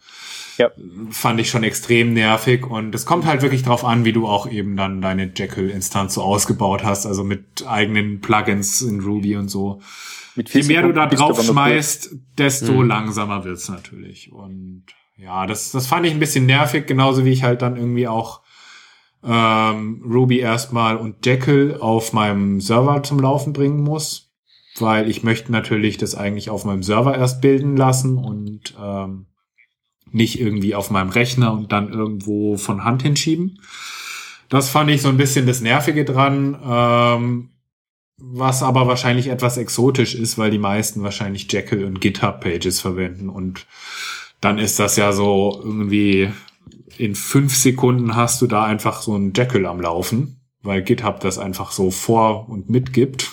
Ja. Fand ich schon extrem nervig und es kommt halt wirklich drauf an, wie du auch eben dann deine Jekyll-Instanz so ausgebaut hast, also mit eigenen Plugins in Ruby und so. Mit Je mehr du da drauf schmeißt, desto mhm. langsamer wird's natürlich. Und ja, das, das fand ich ein bisschen nervig, genauso wie ich halt dann irgendwie auch ähm, Ruby erstmal und Jekyll auf meinem Server zum Laufen bringen muss, weil ich möchte natürlich das eigentlich auf meinem Server erst bilden lassen und ähm, nicht irgendwie auf meinem Rechner und dann irgendwo von Hand hinschieben. Das fand ich so ein bisschen das Nervige dran, ähm, was aber wahrscheinlich etwas exotisch ist, weil die meisten wahrscheinlich Jekyll und GitHub-Pages verwenden und dann ist das ja so irgendwie in fünf Sekunden hast du da einfach so ein Jekyll am Laufen, weil GitHub das einfach so vor und mitgibt.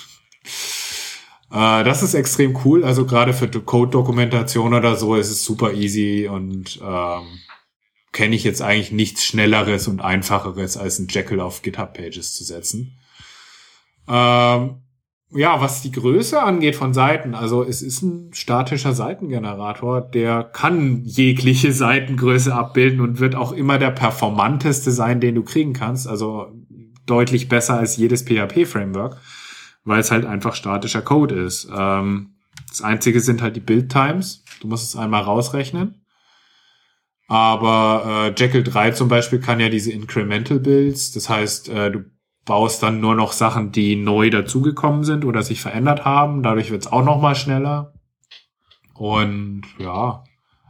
Äh, das ist extrem cool. Also gerade für Code-Dokumentation oder so ist es super easy und ähm, kenne ich jetzt eigentlich nichts Schnelleres und Einfacheres, als ein Jekyll auf GitHub-Pages zu setzen. Ähm, ja, was die Größe angeht von Seiten, also es ist ein statischer Seitengenerator, der kann jegliche Seitengröße abbilden und wird auch immer der performanteste sein, den du kriegen kannst. Also deutlich besser als jedes PHP-Framework, weil es halt einfach statischer Code ist. Ähm, das Einzige sind halt die Build-Times. Du musst es einmal rausrechnen. Aber äh, Jekyll 3 zum Beispiel kann ja diese Incremental Builds. Das heißt, äh, du baust dann nur noch Sachen, die neu dazugekommen sind oder sich verändert haben. Dadurch wird's auch noch mal schneller. Und ja,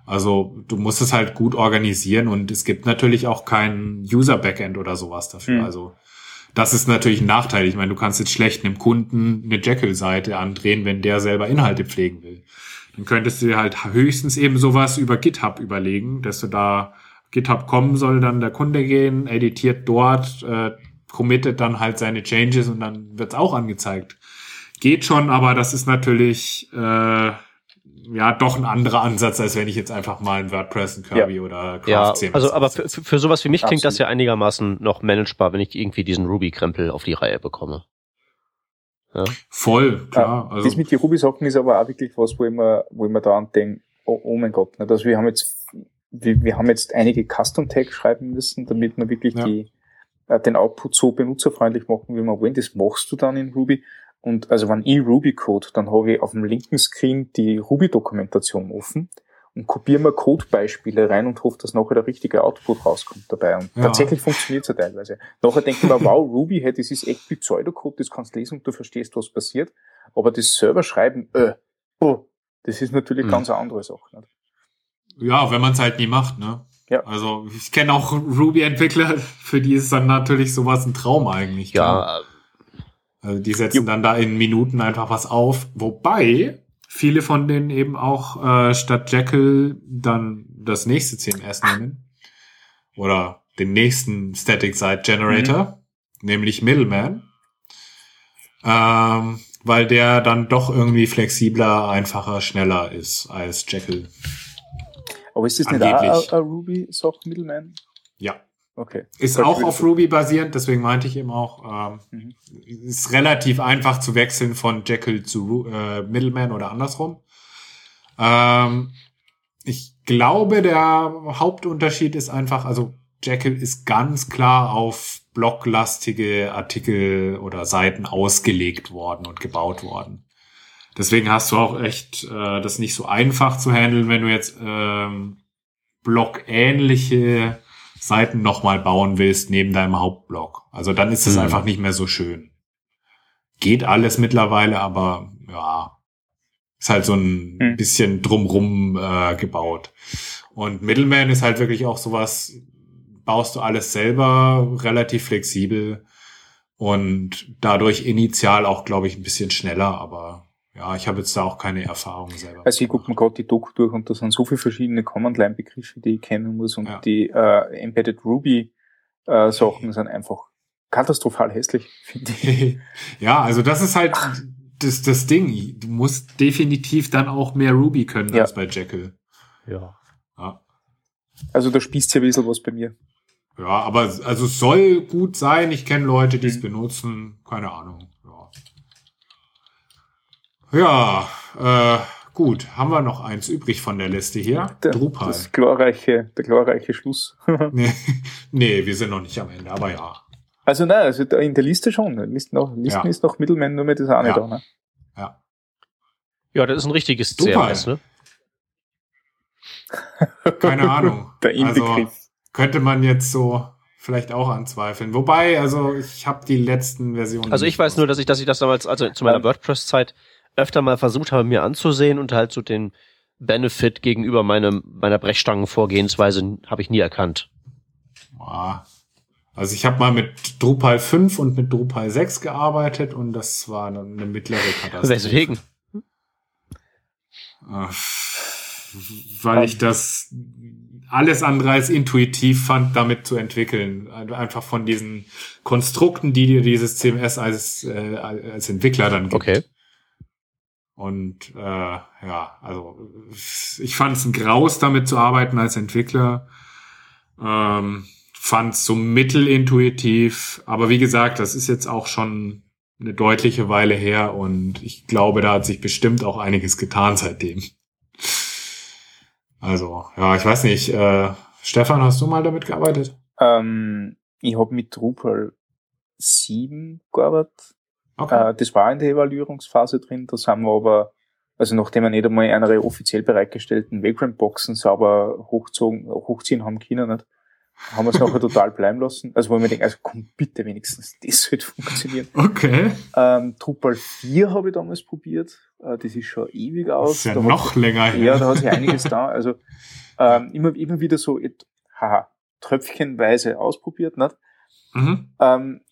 also du musst es halt gut organisieren und es gibt natürlich auch kein User-Backend oder sowas dafür. Mhm. Also das ist natürlich ein Nachteil. Ich meine, du kannst jetzt schlecht einem Kunden eine Jekyll-Seite andrehen, wenn der selber Inhalte pflegen will. Dann könntest du dir halt höchstens eben sowas über GitHub überlegen, dass du da GitHub kommen soll dann der Kunde gehen, editiert dort, äh, committet dann halt seine Changes und dann wird's auch angezeigt. Geht schon, aber das ist natürlich äh, ja doch ein anderer Ansatz, als wenn ich jetzt einfach mal ein WordPress, ein Kirby ja. oder Craft ja, CMS Also, aber für, für sowas wie mich klingt das ja einigermaßen noch managebar, wenn ich irgendwie diesen Ruby-Krempel auf die Reihe bekomme. Ja. Voll, klar. also. Das mit den Ruby-Sachen ist aber auch wirklich was, wo ich mir, wo ich mir daran denke, oh, oh mein Gott, ne, also wir haben jetzt, wir, wir haben jetzt einige Custom-Tags schreiben müssen, damit man wirklich ja. die, äh, den Output so benutzerfreundlich machen, wie wir wollen. Das machst du dann in Ruby. Und also wenn ich Ruby code, dann habe ich auf dem linken Screen die Ruby-Dokumentation offen und kopiere mir Codebeispiele rein und hoffe, dass nachher der richtige Output rauskommt dabei. Und ja. tatsächlich funktioniert es ja teilweise. Nachher denke ich mir, wow, Ruby, hey, das ist echt wie Pseudocode, das kannst du lesen und du verstehst, was passiert. Aber das selber schreiben, äh, oh, das ist natürlich mhm. ganz eine andere Sache. Nicht? Ja, wenn man es halt nie macht, ne? Ja. Also ich kenne auch Ruby-Entwickler, für die ist dann natürlich sowas ein Traum eigentlich. Ja. Also die setzen jo. dann da in Minuten einfach was auf. Wobei viele von denen eben auch äh, statt Jekyll dann das nächste CMS nehmen. Oder den nächsten Static Site Generator, mhm. nämlich Middleman. Ähm, weil der dann doch irgendwie flexibler, einfacher, schneller ist als Jekyll. Aber ist das Angeblich. nicht auch ein Ruby-Soft Middleman? Ja. Okay. Ist auch auf Ruby basierend, deswegen meinte ich eben auch, ähm, mhm. ist relativ einfach zu wechseln von Jekyll zu äh, Middleman oder andersrum. Ähm, ich glaube, der Hauptunterschied ist einfach, also Jekyll ist ganz klar auf blocklastige Artikel oder Seiten ausgelegt worden und gebaut worden. Deswegen hast du auch echt äh, das nicht so einfach zu handeln, wenn du jetzt ähm, blockähnliche Seiten nochmal bauen willst neben deinem Hauptblock. Also dann ist es mhm. einfach nicht mehr so schön. Geht alles mittlerweile, aber ja, ist halt so ein mhm. bisschen drumrum äh, gebaut. Und Middleman ist halt wirklich auch sowas, baust du alles selber relativ flexibel und dadurch initial auch, glaube ich, ein bisschen schneller, aber ja, ich habe jetzt da auch keine Erfahrung selber. Also ich gucke mir gerade die Doku durch und da sind so viele verschiedene Command-Line-Begriffe, die ich kennen muss und ja. die äh, Embedded Ruby äh, Sachen sind einfach katastrophal hässlich, finde ich. ja, also das ist halt das, das Ding. Du musst definitiv dann auch mehr Ruby können ja. als bei Jekyll. Ja. ja. Also da spießt ja ein bisschen was bei mir. Ja, aber also es soll gut sein. Ich kenne Leute, die es mhm. benutzen. Keine Ahnung. Ja, ja äh, gut. Haben wir noch eins übrig von der Liste hier? Der, Drupal. Das glorreiche, der glorreiche Schluss. nee, nee, wir sind noch nicht am Ende, aber ja. Also nein, also in der Liste schon. Listen, noch, Listen ja. ist noch Middleman, nur mit das auch nicht da. Ne? Ja. Ja, das ist ein richtiges CMS, ne? Keine Ahnung. der Also, könnte man jetzt so vielleicht auch anzweifeln. Wobei, also ich habe die letzten Versionen. Also ich weiß nur, dass ich, dass ich das damals, also zu meiner WordPress-Zeit öfter mal versucht habe, mir anzusehen und halt so den Benefit gegenüber meinem, meiner Brechstangenvorgehensweise habe ich nie erkannt. Also ich habe mal mit Drupal 5 und mit Drupal 6 gearbeitet und das war eine, mittlere Katastrophe. Weswegen? Weil ich das alles andere als intuitiv fand, damit zu entwickeln. Einfach von diesen Konstrukten, die dir dieses CMS als, äh, als Entwickler dann gibt. Okay. Und äh, ja, also ich fand es ein Graus, damit zu arbeiten als Entwickler. Ähm, fand es so mittelintuitiv. Aber wie gesagt, das ist jetzt auch schon eine deutliche Weile her und ich glaube, da hat sich bestimmt auch einiges getan seitdem. Also, ja, ich weiß nicht. Äh, Stefan, hast du mal damit gearbeitet? Ähm, ich habe mit Drupal 7 gearbeitet. Okay. Äh, das war in der Evaluierungsphase drin. Da haben wir aber, also nachdem wir nicht einmal eine offiziell bereitgestellten Vagrant-Boxen sauber hochzogen, hochziehen haben können, nicht, haben wir es nachher total bleiben lassen. Also wo ich mir denke, also komm bitte wenigstens, das sollte funktionieren. Okay. Ähm, Drupal 4 habe ich damals probiert. Äh, das ist schon ewig aus. Das ist ja da noch länger her. Ja, da hat sich einiges da. Also ähm, immer, immer wieder so, haha, tröpfchenweise ausprobiert. Nicht? Mhm. Ähm,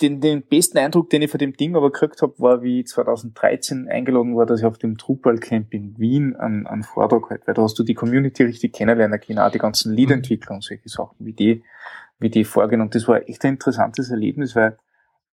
den, den besten Eindruck, den ich von dem Ding aber gekriegt habe, war, wie ich 2013 eingeladen war, dass ich auf dem Drupal Camp in Wien einen, einen Vortrag halt, weil da hast du die Community richtig kennenlernen können, auch die ganzen mhm. Lead-Entwickler und solche Sachen, wie die, wie die vorgehen. Und das war echt ein interessantes Erlebnis, weil,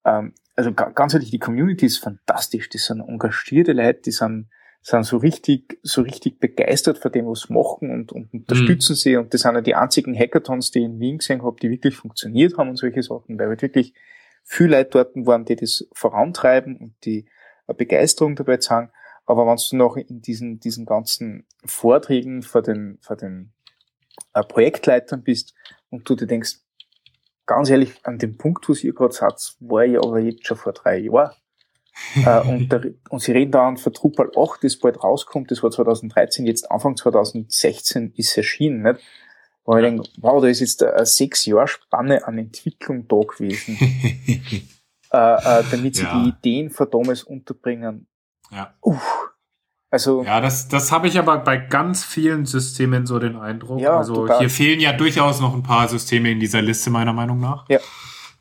ähm, also ganz ehrlich, die Community ist fantastisch. Die sind engagierte Leute, die sind, sind so richtig, so richtig begeistert von dem, was sie machen und, und unterstützen mhm. sie. Und das sind ja die einzigen Hackathons, die ich in Wien gesehen habe, die wirklich funktioniert haben und solche Sachen, weil halt wirklich viele Leute dort waren, die das vorantreiben und die Begeisterung dabei zeigen. Aber wenn du noch in diesen, diesen ganzen Vorträgen vor den, vor den äh, Projektleitern bist und du dir denkst, ganz ehrlich, an dem Punkt, wo ihr gerade seid, war ich aber jetzt schon vor drei Jahren. äh, und, der, und sie reden da an für Drupal 8, das bald rauskommt, das war 2013, jetzt Anfang 2016 ist erschienen, nicht? Wo ich denke, wow, da ist jetzt eine sechs Jahr Spanne an Entwicklung da gewesen, äh, äh, damit sie ja. die Ideen von damals unterbringen. Ja. Uff. Also, ja, das, das habe ich aber bei ganz vielen Systemen so den Eindruck. Ja, also total. hier fehlen ja durchaus noch ein paar Systeme in dieser Liste, meiner Meinung nach. Ja.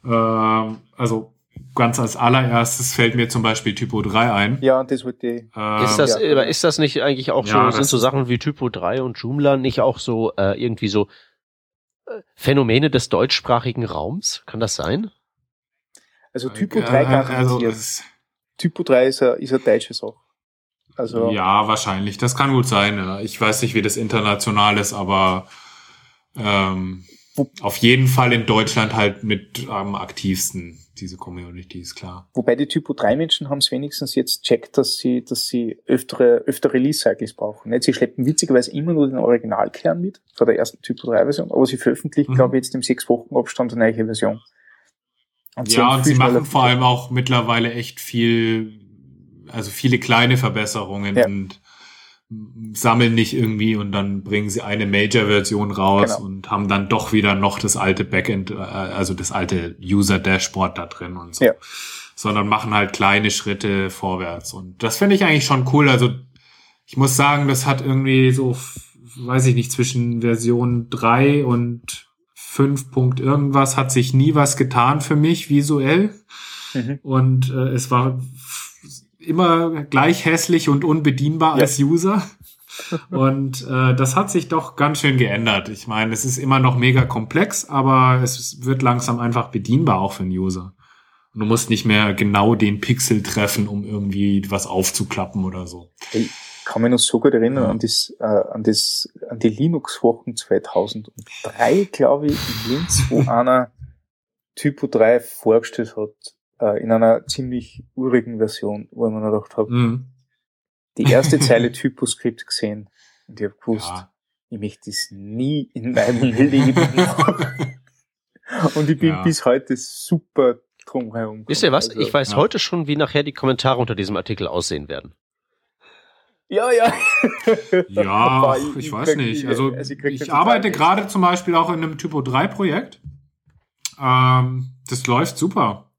Ähm, also ganz als allererstes fällt mir zum Beispiel Typo 3 ein. Ja, das wird die. Ähm, ist das, ja. ist das nicht eigentlich auch ja, so, sind so Sachen wie Typo 3 und Joomla nicht auch so äh, irgendwie so äh, Phänomene des deutschsprachigen Raums? Kann das sein? Also Typo 3 kann äh, also Typo 3 ist ein, ist ein deutsches auch. Also ja, wahrscheinlich. Das kann gut sein. Ja. Ich weiß nicht, wie das international ist, aber ähm, Auf jeden Fall in Deutschland halt mit am aktivsten, diese Community, ist klar. Wobei die Typo 3 Menschen haben es wenigstens jetzt checkt, dass sie, dass sie öftere, öftere Release-Cycles brauchen. Nicht? Sie schleppen witzigerweise immer nur den Originalkern mit, von der ersten Typo 3 Version, aber sie veröffentlichen, mhm. glaube ich, jetzt im sechs Wochen Abstand eine neue Version. Und ja, und sie machen vor allem auch mittlerweile echt viel, also viele kleine Verbesserungen ja. und sammeln nicht irgendwie und dann bringen sie eine Major-Version raus genau. und haben dann doch wieder noch das alte Backend, äh, also das alte User-Dashboard da drin und so. Ja. Sondern machen halt kleine Schritte vorwärts. Und das finde ich eigentlich schon cool. Also ich muss sagen, das hat irgendwie so, weiß ich nicht, zwischen Version 3 und 5 Punkt irgendwas hat sich nie was getan für mich visuell. Mhm. Und äh, es war immer gleich hässlich und unbedienbar ja. als User. Und äh, das hat sich doch ganz schön geändert. Ich meine, es ist immer noch mega komplex, aber es wird langsam einfach bedienbar auch für den User. Und du musst nicht mehr genau den Pixel treffen, um irgendwie was aufzuklappen oder so. Ich kann mich noch so gut erinnern ja. an das, äh, an das, an die Linux-Wochen 2003, glaube ich, in Linz, wo einer Typo 3 vorgestellt hat äh, in einer ziemlich urigen Version, wo ich mir gedacht habe, mhm. die erste Zeile Typoskript gesehen und ich habe gewusst, ja. ich möchte das nie in meinem Leben machen. und ich bin ja. bis heute super drumherum. Wisst ihr was? Also, ich weiß ja. heute schon, wie nachher die Kommentare unter diesem Artikel aussehen werden. Ja, ja. ja, ich, ich weiß nicht. Also, also ich, ich arbeite gerade zum Beispiel auch in einem Typo 3 Projekt. Ähm, das läuft super.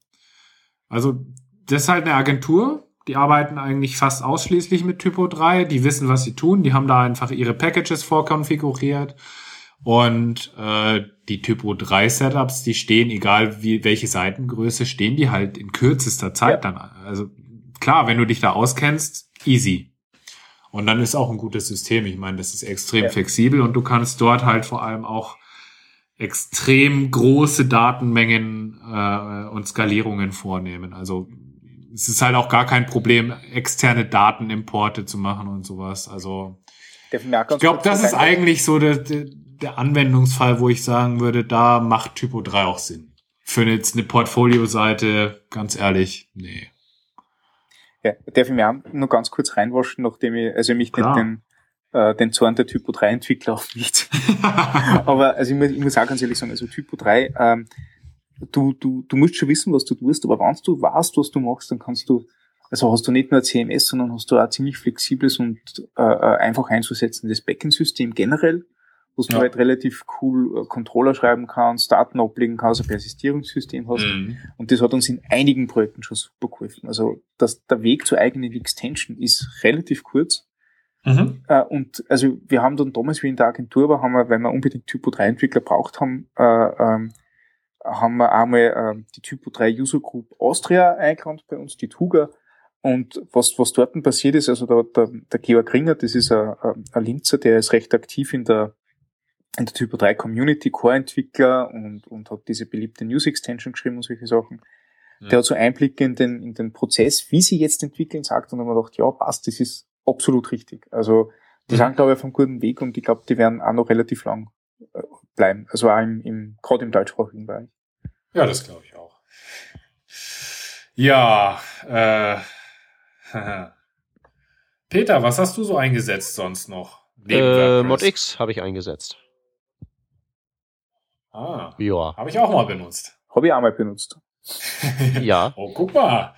Also das ist halt eine Agentur, die arbeiten eigentlich fast ausschließlich mit Typo 3, die wissen, was sie tun, die haben da einfach ihre Packages vorkonfiguriert und äh, die Typo 3 Setups, die stehen, egal wie welche Seitengröße, stehen die halt in kürzester Zeit ja. dann. Also klar, wenn du dich da auskennst, easy. Und dann ist auch ein gutes System. Ich meine, das ist extrem ja. flexibel und du kannst dort halt vor allem auch extrem große Datenmengen äh, und Skalierungen vornehmen. Also es ist halt auch gar kein Problem, externe Datenimporte zu machen und sowas. Also ich glaube, das ist eigentlich so der, der Anwendungsfall, wo ich sagen würde, da macht Typo 3 auch Sinn. Für jetzt eine Portfolio-Seite, ganz ehrlich, nee. Ja, darf ich mir auch nur ganz kurz reinwaschen, nachdem ich, also mich Klar. den, äh, den Zorn der Typo 3 Entwickler auch nicht. aber also ich muss, ich muss auch ganz ehrlich sagen, also Typo 3, ähm, du, du, du musst schon wissen, was du tust, aber wenn du weißt, was du machst, dann kannst du, also hast du nicht nur CMS, sondern hast du auch ziemlich flexibles und äh, äh einfach einzusetzendes Backend-System generell, wo du ja. halt relativ cool äh, Controller schreiben kannst, Daten ablegen kannst, ein Persistierungssystem hast. Mhm. Und das hat uns in einigen Projekten schon super geholfen. Also das, der Weg zur eigenen Extension ist relativ kurz. Mhm. Äh, und also wir haben dann damals, wie in der Agentur war, haben wir, weil wir unbedingt Typo 3 Entwickler braucht haben, äh, ähm, haben wir einmal äh, die Typo 3 User Group Austria eingeladen bei uns, die Tuga. Und was, was dort passiert ist, also der, der, der Georg Ringer, das ist ein, ein Linzer, der ist recht aktiv in der, in der Typo 3 Community, Core-Entwickler und, und hat diese beliebte News Extension geschrieben und solche Sachen. Ja. Der hat so Einblicke in den, in den Prozess, wie sie jetzt entwickeln, sagt und dann haben wir gedacht, ja, passt, das ist absolut richtig. Also die mhm. sind, glaube ich, auf einem guten Weg und ich glaube, die werden auch noch relativ lang äh, bleiben. Also auch im, im gerade im deutschsprachigen Bereich. Ja, das glaube ich auch. Ja, äh, Peter, was hast du so eingesetzt sonst noch? Äh, Mod X habe ich eingesetzt. Ah, ja. Habe ich auch mal benutzt. Habe ich auch mal benutzt. ja. Oh, guck mal.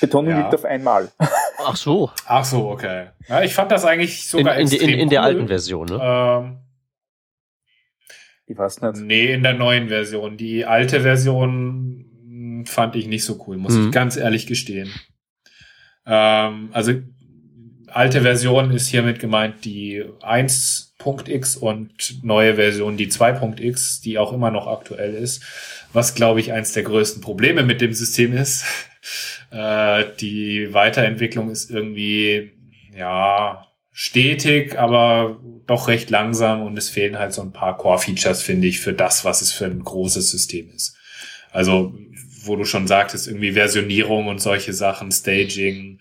Betonung ja. liegt auf einmal. Ach so. Ach so, okay. Ja, ich fand das eigentlich sogar in, in, in, in cool. der alten Version, ne? Ähm, ich weiß nicht. Nee, in der neuen Version. Die alte Version fand ich nicht so cool, muss mhm. ich ganz ehrlich gestehen. Ähm, also alte Version ist hiermit gemeint die 1.x und neue Version die 2.x, die auch immer noch aktuell ist. Was, glaube ich, eins der größten Probleme mit dem System ist. Äh, die Weiterentwicklung ist irgendwie, ja, stetig, aber doch recht langsam und es fehlen halt so ein paar Core-Features, finde ich, für das, was es für ein großes System ist. Also, wo du schon sagtest, irgendwie Versionierung und solche Sachen, Staging,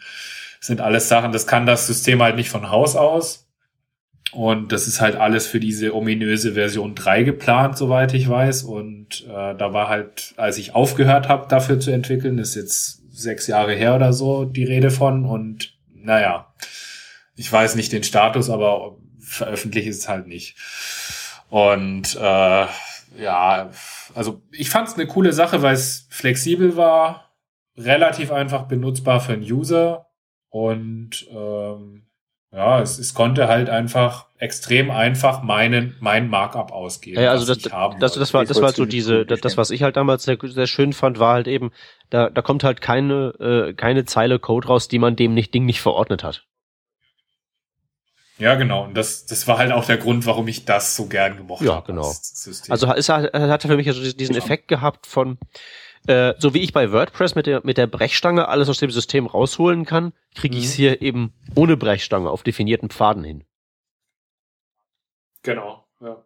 sind alles Sachen, das kann das System halt nicht von Haus aus. Und das ist halt alles für diese ominöse Version 3 geplant, soweit ich weiß. Und äh, da war halt, als ich aufgehört habe, dafür zu entwickeln, ist jetzt sechs Jahre her oder so die Rede von. Und naja, ich weiß nicht den Status, aber veröffentliche es halt nicht. Und äh, ja, also ich fand es eine coole Sache, weil es flexibel war, relativ einfach benutzbar für einen User und ähm, ja, es, es konnte halt einfach extrem einfach meinen mein Markup ausgeben. Ja, also das, das, das, das war das war so diese das, was ich halt damals sehr, sehr schön fand war halt eben da da kommt halt keine äh, keine Zeile Code raus, die man dem nicht Ding nicht verordnet hat. Ja, genau. Und das, das war halt auch der Grund, warum ich das so gern gemocht habe. Ja, genau. Also es hat für mich also diesen Effekt gehabt von, äh, so wie ich bei WordPress mit der, mit der Brechstange alles aus dem System rausholen kann, kriege ich es mhm. hier eben ohne Brechstange auf definierten Pfaden hin. Genau, ja.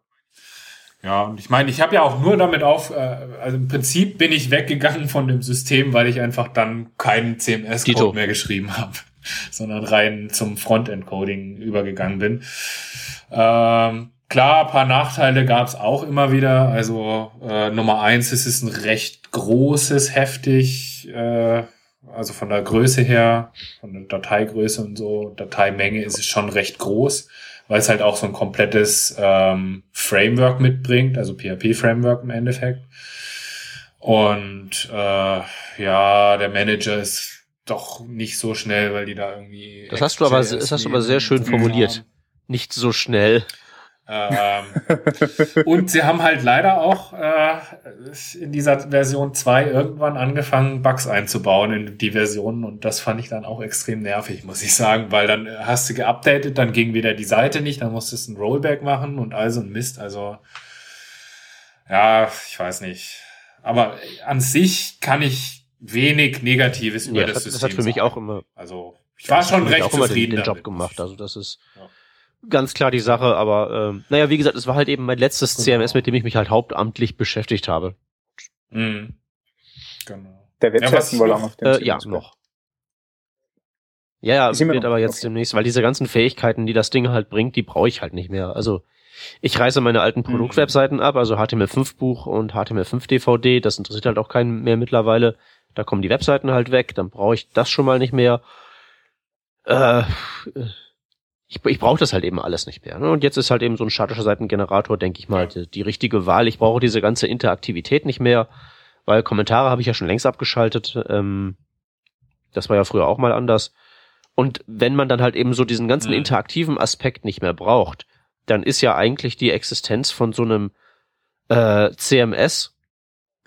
Ja, und ich meine, ich habe ja auch nur damit auf, äh, also im Prinzip bin ich weggegangen von dem System, weil ich einfach dann keinen CMS-Code mehr geschrieben habe. sondern rein zum Frontend-Coding übergegangen bin. Ähm, klar, paar Nachteile gab es auch immer wieder. Also äh, Nummer eins, es ist ein recht großes, heftig, äh, also von der Größe her, von der Dateigröße und so, Dateimenge ist es schon recht groß, weil es halt auch so ein komplettes ähm, Framework mitbringt, also PHP-Framework im Endeffekt. Und äh, ja, der Manager ist doch nicht so schnell, weil die da irgendwie. Das hast du aber, das hast du aber sehr schön formuliert. Nicht so schnell. Ähm, und sie haben halt leider auch äh, in dieser Version 2 irgendwann angefangen, Bugs einzubauen in die Versionen und das fand ich dann auch extrem nervig, muss ich sagen, weil dann hast du geupdatet, dann ging wieder die Seite nicht, dann musstest du ein Rollback machen und all so ein Mist, also ja, ich weiß nicht. Aber an sich kann ich wenig Negatives über ja, das, das System. Das hat für mich auch immer. Also ich war schon recht auch zufrieden den, den Job gemacht. Also das ist ja. Ganz klar die Sache. Aber ähm, naja, wie gesagt, es war halt eben mein letztes genau. CMS, mit dem ich mich halt hauptamtlich beschäftigt habe. Mhm. Genau. Der wird ja, wohl lang auf dem äh, Ja, noch. Ja, ja, wird aber jetzt okay. demnächst, weil diese ganzen Fähigkeiten, die das Ding halt bringt, die brauche ich halt nicht mehr. Also ich reiße meine alten mhm. Produktwebseiten ab, also HTML5 Buch und HTML5 DVD, das interessiert halt auch keinen mehr mittlerweile. Da kommen die Webseiten halt weg, dann brauche ich das schon mal nicht mehr. Äh, ich, ich brauche das halt eben alles nicht mehr. Ne? Und jetzt ist halt eben so ein statischer Seitengenerator, denke ich mal, die, die richtige Wahl. Ich brauche diese ganze Interaktivität nicht mehr, weil Kommentare habe ich ja schon längst abgeschaltet. Ähm, das war ja früher auch mal anders. Und wenn man dann halt eben so diesen ganzen interaktiven Aspekt nicht mehr braucht, dann ist ja eigentlich die Existenz von so einem äh, CMS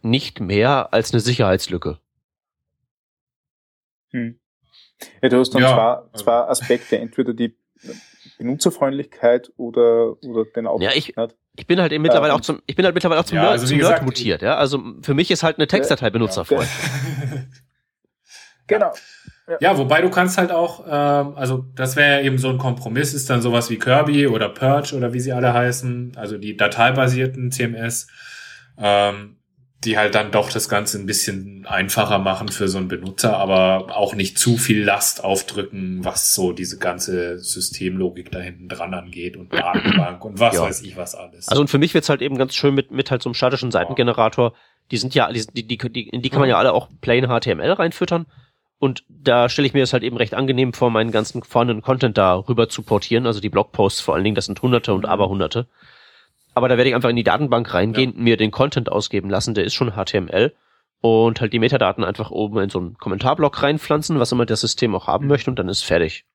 nicht mehr als eine Sicherheitslücke. Hm. Ja, du hast dann ja. zwei, zwei Aspekte, entweder die Benutzerfreundlichkeit oder, oder den Output. Ja, ich, ich bin halt eben mittlerweile ähm, auch zum, ich bin halt mittlerweile auch zum, ja, Nerd, also zum gesagt, Nerd mutiert, ja. Also für mich ist halt eine Textdatei benutzerfreundlich. genau. Ja. ja. wobei du kannst halt auch, ähm, also das wäre eben so ein Kompromiss, ist dann sowas wie Kirby oder Purge oder wie sie alle heißen, also die dateibasierten CMS. Ähm, die halt dann doch das Ganze ein bisschen einfacher machen für so einen Benutzer, aber auch nicht zu viel Last aufdrücken, was so diese ganze Systemlogik da hinten dran angeht und Datenbank und was ja. weiß ich was alles. Also und für mich wird's halt eben ganz schön mit, mit halt so einem statischen Seitengenerator. Die sind ja, die, die, die, in die kann man ja alle auch plain HTML reinfüttern. Und da stelle ich mir das halt eben recht angenehm vor, meinen ganzen vorhandenen Content da rüber zu portieren. Also die Blogposts vor allen Dingen, das sind Hunderte und Aberhunderte. Aber da werde ich einfach in die Datenbank reingehen, ja. mir den Content ausgeben lassen, der ist schon HTML und halt die Metadaten einfach oben in so einen Kommentarblock reinpflanzen, was immer das System auch haben mhm. möchte und dann ist fertig.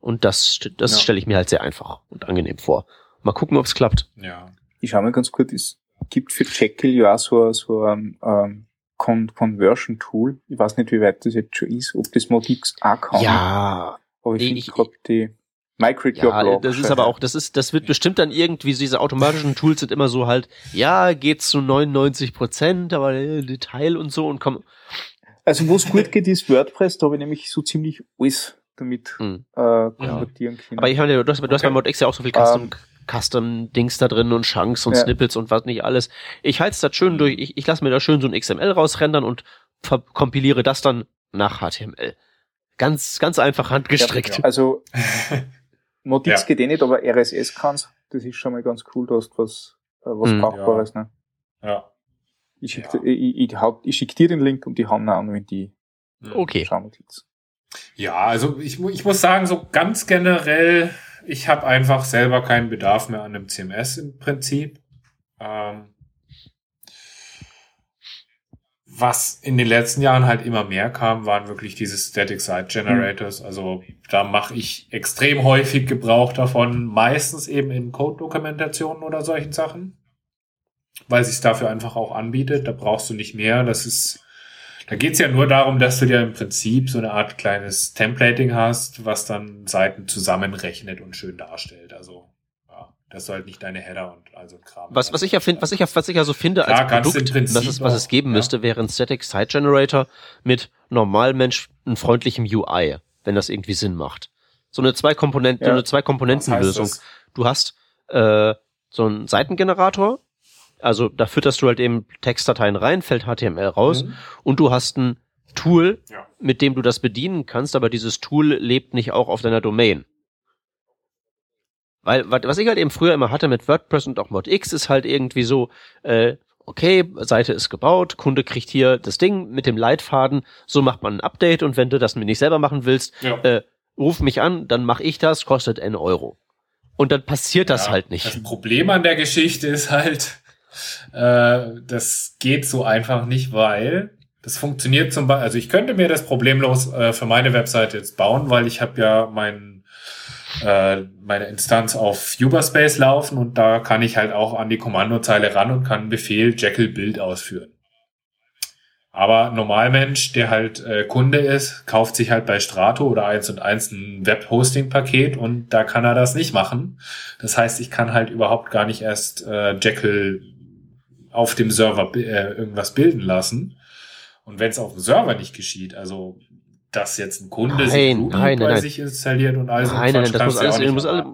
Und das, das ja. stelle ich mir halt sehr einfach und angenehm vor. Mal gucken, ob es klappt. Ja. Ich schau mal ganz kurz, es gibt für Jekyll ja so, so ein ähm, Con Conversion Tool. Ich weiß nicht, wie weit das jetzt schon ist, ob das Modix auch kann. Ja. Aber ich, ich finde die Migrate ja, Blog. Das ist aber auch, das ist, das wird bestimmt dann irgendwie, diese automatischen Tools sind immer so halt, ja, geht zu 99 Prozent, aber äh, Detail und so und komm. Also wo es gut geht, ist WordPress, da habe ich nämlich so ziemlich alles damit hm. äh, konvertieren ja. können. Aber ich meine, du hast, du hast bei ModX ja auch so viel Custom, um, ähm. Custom-Dings da drin und Chunks und ja. Snippets und was nicht alles. Ich halte es das schön durch, ich, ich lasse mir da schön so ein XML rausrendern und kompiliere das dann nach HTML. Ganz, ganz einfach handgestrickt. Ja, also Notiz ja. geht eh nicht, aber RSS kann's. Das ist schon mal ganz cool, du hast was, äh, was hm, Brauchbares, ja. ne? Ja. Ich schick, ja. ich, ich, ich schick dir den Link und die haben an, wenn die hm. okay. Schaunotiz. Ja, also ich, ich muss sagen, so ganz generell, ich habe einfach selber keinen Bedarf mehr an einem CMS im Prinzip. Ähm, was in den letzten Jahren halt immer mehr kam, waren wirklich diese Static Site Generators. Also da mache ich extrem häufig Gebrauch davon, meistens eben in Code-Dokumentationen oder solchen Sachen, weil sich dafür einfach auch anbietet. Da brauchst du nicht mehr. Das ist, da geht's ja nur darum, dass du dir im Prinzip so eine Art kleines Templating hast, was dann Seiten zusammenrechnet und schön darstellt. Also dass du halt nicht deine Header und also Kram. Was, was ich ja finde, was ich ja, was ich ja so finde Klar, als Produkt, das ist, was es geben auch, müsste, wäre ein Static Site Generator mit Normalmensch, ein freundlichem UI, wenn das irgendwie Sinn macht. So eine zwei Komponenten, ja. eine zwei Komponentenlösung. Du hast äh, so einen Seitengenerator, also da fütterst du halt eben Textdateien rein, fällt HTML raus mhm. und du hast ein Tool, ja. mit dem du das bedienen kannst, aber dieses Tool lebt nicht auch auf deiner Domain. Weil, was ich halt eben früher immer hatte mit WordPress und auch ModX ist halt irgendwie so, äh, okay, Seite ist gebaut, Kunde kriegt hier das Ding mit dem Leitfaden, so macht man ein Update und wenn du das nicht selber machen willst, ja. äh, ruf mich an, dann mache ich das, kostet N Euro. Und dann passiert das halt nicht. Das Problem an der Geschichte ist halt, äh, das geht so einfach nicht, weil das funktioniert zum Beispiel, also ich könnte mir das problemlos äh, für meine Webseite jetzt bauen, weil ich habe ja meinen äh, meine Instanz auf Uberspace laufen und da kann ich halt auch an die Kommandozeile ran und kann Befehl Jekyll Build ausführen. Aber Normalmensch, der halt äh, Kunde ist, kauft sich halt bei Strato oder eins und eins ein Web-Hosting-Paket und da kann er das nicht machen. Das heißt, ich kann halt überhaupt gar nicht erst äh, Jekyll auf dem Server äh, irgendwas bilden lassen. Und wenn es auf dem Server nicht geschieht, also dass jetzt ein Kunde nein, sich nein, bei nein. sich installiert und alles. Nein, nein, das muss alles, ja muss alles.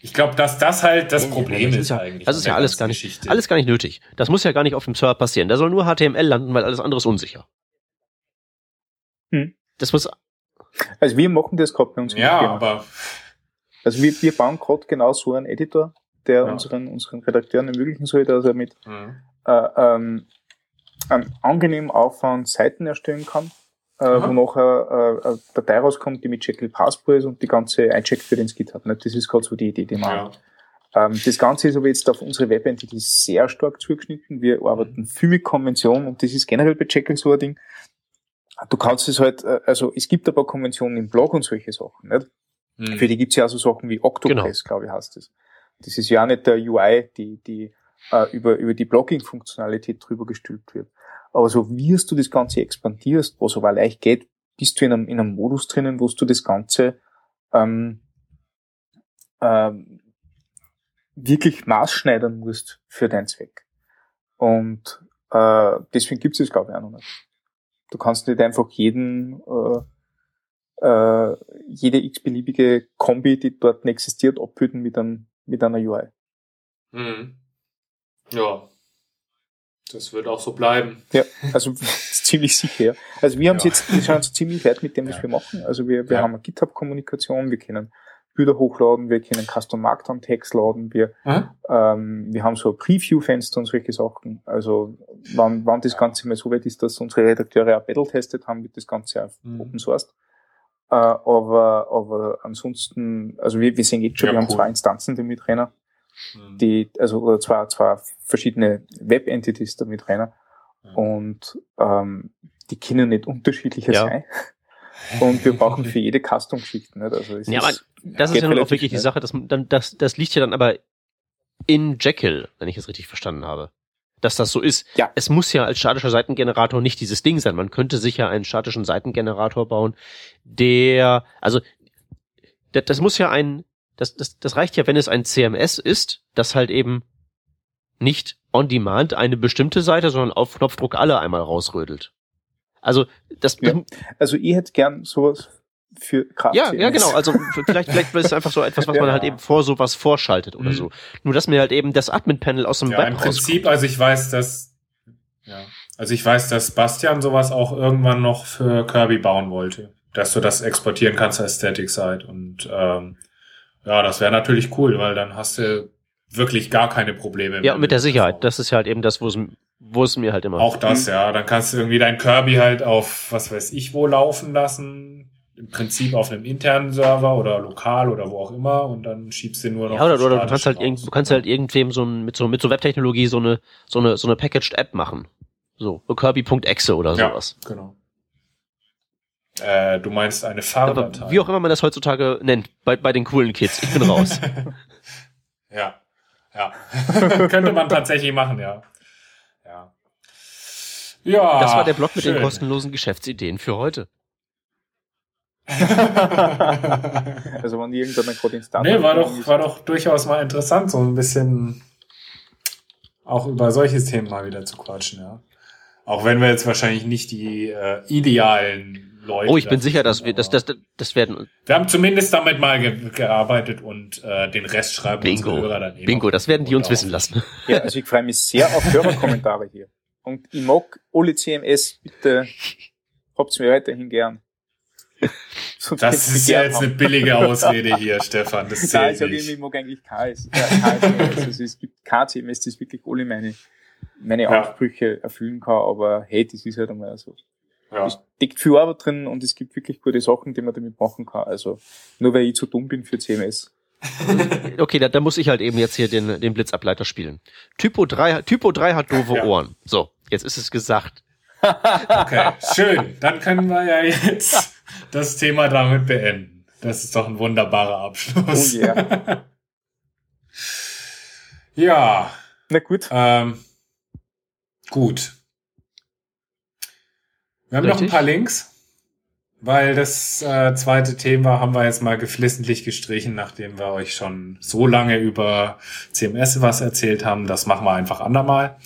Ich glaube, dass das halt das Problem das ist, ja, eigentlich. Das ist ja alles gar nicht, Geschichte. alles gar nicht nötig. Das muss ja gar nicht auf dem Server passieren. Da soll nur HTML landen, weil alles andere ist unsicher. Hm. Das muss. Also wir machen das gerade bei uns. Ja, aber. Also wir, wir bauen gerade genau so einen Editor, der ja. unseren, unseren Redakteuren ermöglichen soll, dass er mit mhm. äh, ähm, einem angenehmen Aufwand Seiten erstellen kann äh, wo nachher äh, eine Datei rauskommt, die mit Jekyll Passport ist und die ganze eincheckt für den Skit hat. Das ist gerade so die Idee, die man ja. Ähm, das Ganze ist aber jetzt auf unsere Webentity sehr stark zugeschnitten. Wir arbeiten viel mit Konventionen und das ist generell bei Jekyll so ein Ding. Du kannst es halt, äh, also es gibt aber Konventionen im Blog und solche Sachen, nicht? Mhm. Für die gibt's ja so Sachen wie Octopress, genau. glaube ich, heißt das. Das ist ja nicht der UI, die, die äh, über, über die Blogging-Funktionalität drüber gestülpt wird. Aber so wie du das Ganze expandierst, was aber leicht geht, bist du in einem, in einem Modus drinnen, wo du das Ganze ähm, ähm, wirklich maßschneidern musst für deinen Zweck. Und äh, deswegen gibt es das, glaube ich, auch noch nicht. Du kannst nicht einfach jeden, äh, äh, jede x-beliebige Kombi, die dort existiert, abbilden mit, einem, mit einer UI. Mhm. Ja, das wird auch so bleiben. Ja, also ziemlich sicher. Also wir haben ja. jetzt, wir schauen uns ziemlich weit mit dem, was ja. wir machen. Also wir, wir ja. haben eine GitHub-Kommunikation, wir können Bilder hochladen, wir können Custom Markdown Text laden, wir, ähm, wir haben so ein Preview-Fenster und solche Sachen. Also wann, wann das Ganze mal so weit ist, dass unsere Redakteure auch Battle testet haben, wird das Ganze auch mhm. Open Source. Äh, aber, aber ansonsten, also wir, wir sehen jetzt schon, wir cool. haben zwei Instanzen die mit rennen. Mhm. die, also oder zwei, zwei verschiedene Web-Entities damit rein. Mhm. Und ähm, die können nicht unterschiedlicher ja. sein. Und wir brauchen für jede Custom-Geschichte. Nicht? Also es ja, aber das ist ja auch wirklich schnell. die Sache, dass, dann, das, das liegt ja dann aber in Jekyll, wenn ich es richtig verstanden habe. Dass das so ist. Ja. Es muss ja als statischer Seitengenerator nicht dieses Ding sein. Man könnte sicher einen statischen Seitengenerator bauen, der, also das, das muss ja ein das, das, das reicht ja, wenn es ein CMS ist, das halt eben nicht on demand eine bestimmte Seite, sondern auf Knopfdruck alle einmal rausrödelt. Also das. Ja. Also ihr hättet gern sowas für Kraft. Ja, ja, genau. Also vielleicht, vielleicht ist es einfach so etwas, was ja. man halt eben vor sowas vorschaltet oder mhm. so. Nur dass mir halt eben das Admin-Panel aus dem ja, Web Im Prinzip, also ich weiß, dass ja, also ich weiß, dass Bastian sowas auch irgendwann noch für Kirby bauen wollte, dass du das exportieren kannst als Static Site und ähm, Ja, das wäre natürlich cool, weil dann hast du wirklich gar keine Probleme. Ja, mit der Sicherheit. Das ist halt eben das, wo es, wo es mir halt immer. Auch das, mhm. ja. Dann kannst du irgendwie dein Kirby halt auf, was weiß ich, wo laufen lassen. Im Prinzip auf einem internen Server oder lokal oder wo auch immer und dann schiebst du nur noch. Ja, oder, oder du kannst halt irgend, du kannst halt irgendwem so ein, mit so, mit so Webtechnologie so eine, so eine, so eine Packaged App machen. So, Kirby.exe oder sowas. Ja, genau. Äh, du meinst eine Farbdatei. Wie auch immer man das heutzutage nennt, bei, bei den coolen Kids. Ich bin raus. ja, ja. Könnte man tatsächlich machen, ja. Ja. Ja. Das war der Blog mit schön. den kostenlosen Geschäftsideen für heute. also wenn irgendjemand gerade ins Nee, war doch, war doch durchaus mal interessant, so ein bisschen auch über solche Themen mal wieder zu quatschen, ja. Auch wenn wir jetzt wahrscheinlich nicht die äh, idealen Leute. Oh, ich bin sicher, dass wir, dass das, das werden. Wir haben zumindest damit mal ge gearbeitet und äh, den Rest schreiben Bingo. unsere Hörer dann eh Bingo, das werden die uns wissen lassen. Ja, also ich freue mich sehr auf Hörerkommentare hier. Und ich mag alle CMS, bitte habt's mir weiterhin gern. das ist ja jetzt haben. eine billige Ausrede hier, Stefan. Das Nein, ich sage immer, ich mag eigentlich KS. Ja, KS also es gibt KCMS, das wirklich alle meine, meine ja. Ansprüche erfüllen kann, aber hey, das ist halt einmal so. Ja. Es steckt viel Arbeit drin und es gibt wirklich gute Sachen, die man damit machen kann. Also nur weil ich zu dumm bin für CMS. okay, da, da muss ich halt eben jetzt hier den, den Blitzableiter spielen. Typo 3, Typo 3 hat doofe ja. Ohren. So, jetzt ist es gesagt. Okay, schön. Dann können wir ja jetzt das Thema damit beenden. Das ist doch ein wunderbarer Abschluss. Oh yeah. ja. Na gut. Ähm, gut. Wir haben Richtig. noch ein paar Links, weil das äh, zweite Thema haben wir jetzt mal geflissentlich gestrichen, nachdem wir euch schon so lange über CMS was erzählt haben. Das machen wir einfach andermal.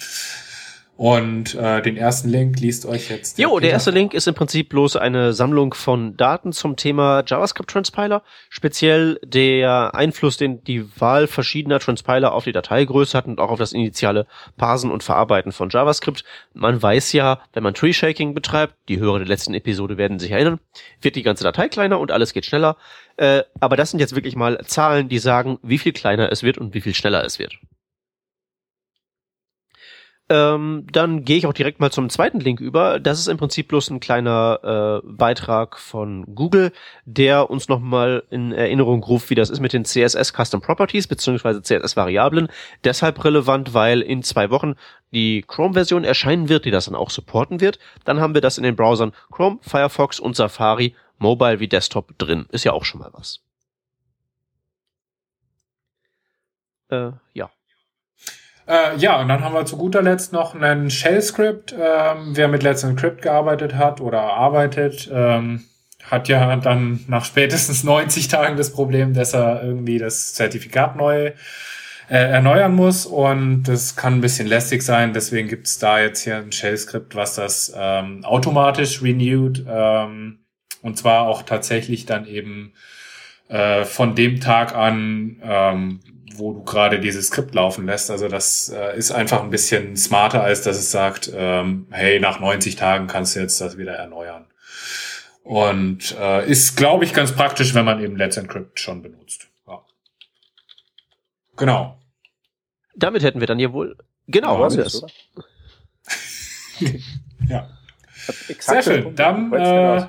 Und äh, den ersten Link liest euch jetzt. Jo, der erste Link ist im Prinzip bloß eine Sammlung von Daten zum Thema JavaScript Transpiler. Speziell der Einfluss, den die Wahl verschiedener Transpiler auf die Dateigröße hat und auch auf das initiale Parsen und Verarbeiten von JavaScript. Man weiß ja, wenn man Tree Shaking betreibt, die Hörer der letzten Episode werden sich erinnern, wird die ganze Datei kleiner und alles geht schneller. Äh, aber das sind jetzt wirklich mal Zahlen, die sagen, wie viel kleiner es wird und wie viel schneller es wird. Ähm, dann gehe ich auch direkt mal zum zweiten Link über. Das ist im Prinzip bloß ein kleiner äh, Beitrag von Google, der uns nochmal in Erinnerung ruft, wie das ist mit den CSS Custom Properties bzw. CSS Variablen. Deshalb relevant, weil in zwei Wochen die Chrome-Version erscheinen wird, die das dann auch supporten wird. Dann haben wir das in den Browsern Chrome, Firefox und Safari, Mobile wie Desktop drin. Ist ja auch schon mal was. Äh, ja. Äh, ja, und dann haben wir zu guter Letzt noch einen Shell-Script. Ähm, wer mit Let's Encrypt gearbeitet hat oder arbeitet, ähm, hat ja dann nach spätestens 90 Tagen das Problem, dass er irgendwie das Zertifikat neu äh, erneuern muss und das kann ein bisschen lästig sein. Deswegen gibt's da jetzt hier ein Shell-Skript, was das ähm, automatisch renewed ähm, und zwar auch tatsächlich dann eben äh, von dem Tag an, ähm, wo du gerade dieses Skript laufen lässt. Also das äh, ist einfach ein bisschen smarter, als dass es sagt, ähm, hey, nach 90 Tagen kannst du jetzt das wieder erneuern. Und äh, ist, glaube ich, ganz praktisch, wenn man eben Let's Encrypt schon benutzt. Ja. Genau. Damit hätten wir dann ja wohl genau ja, das. ja. Sehr schön. Dann äh,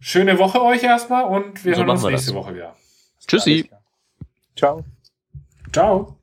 schöne Woche euch erstmal und wir so hören uns nächste das. Woche wieder. Tschüssi. Ciao. Ciao.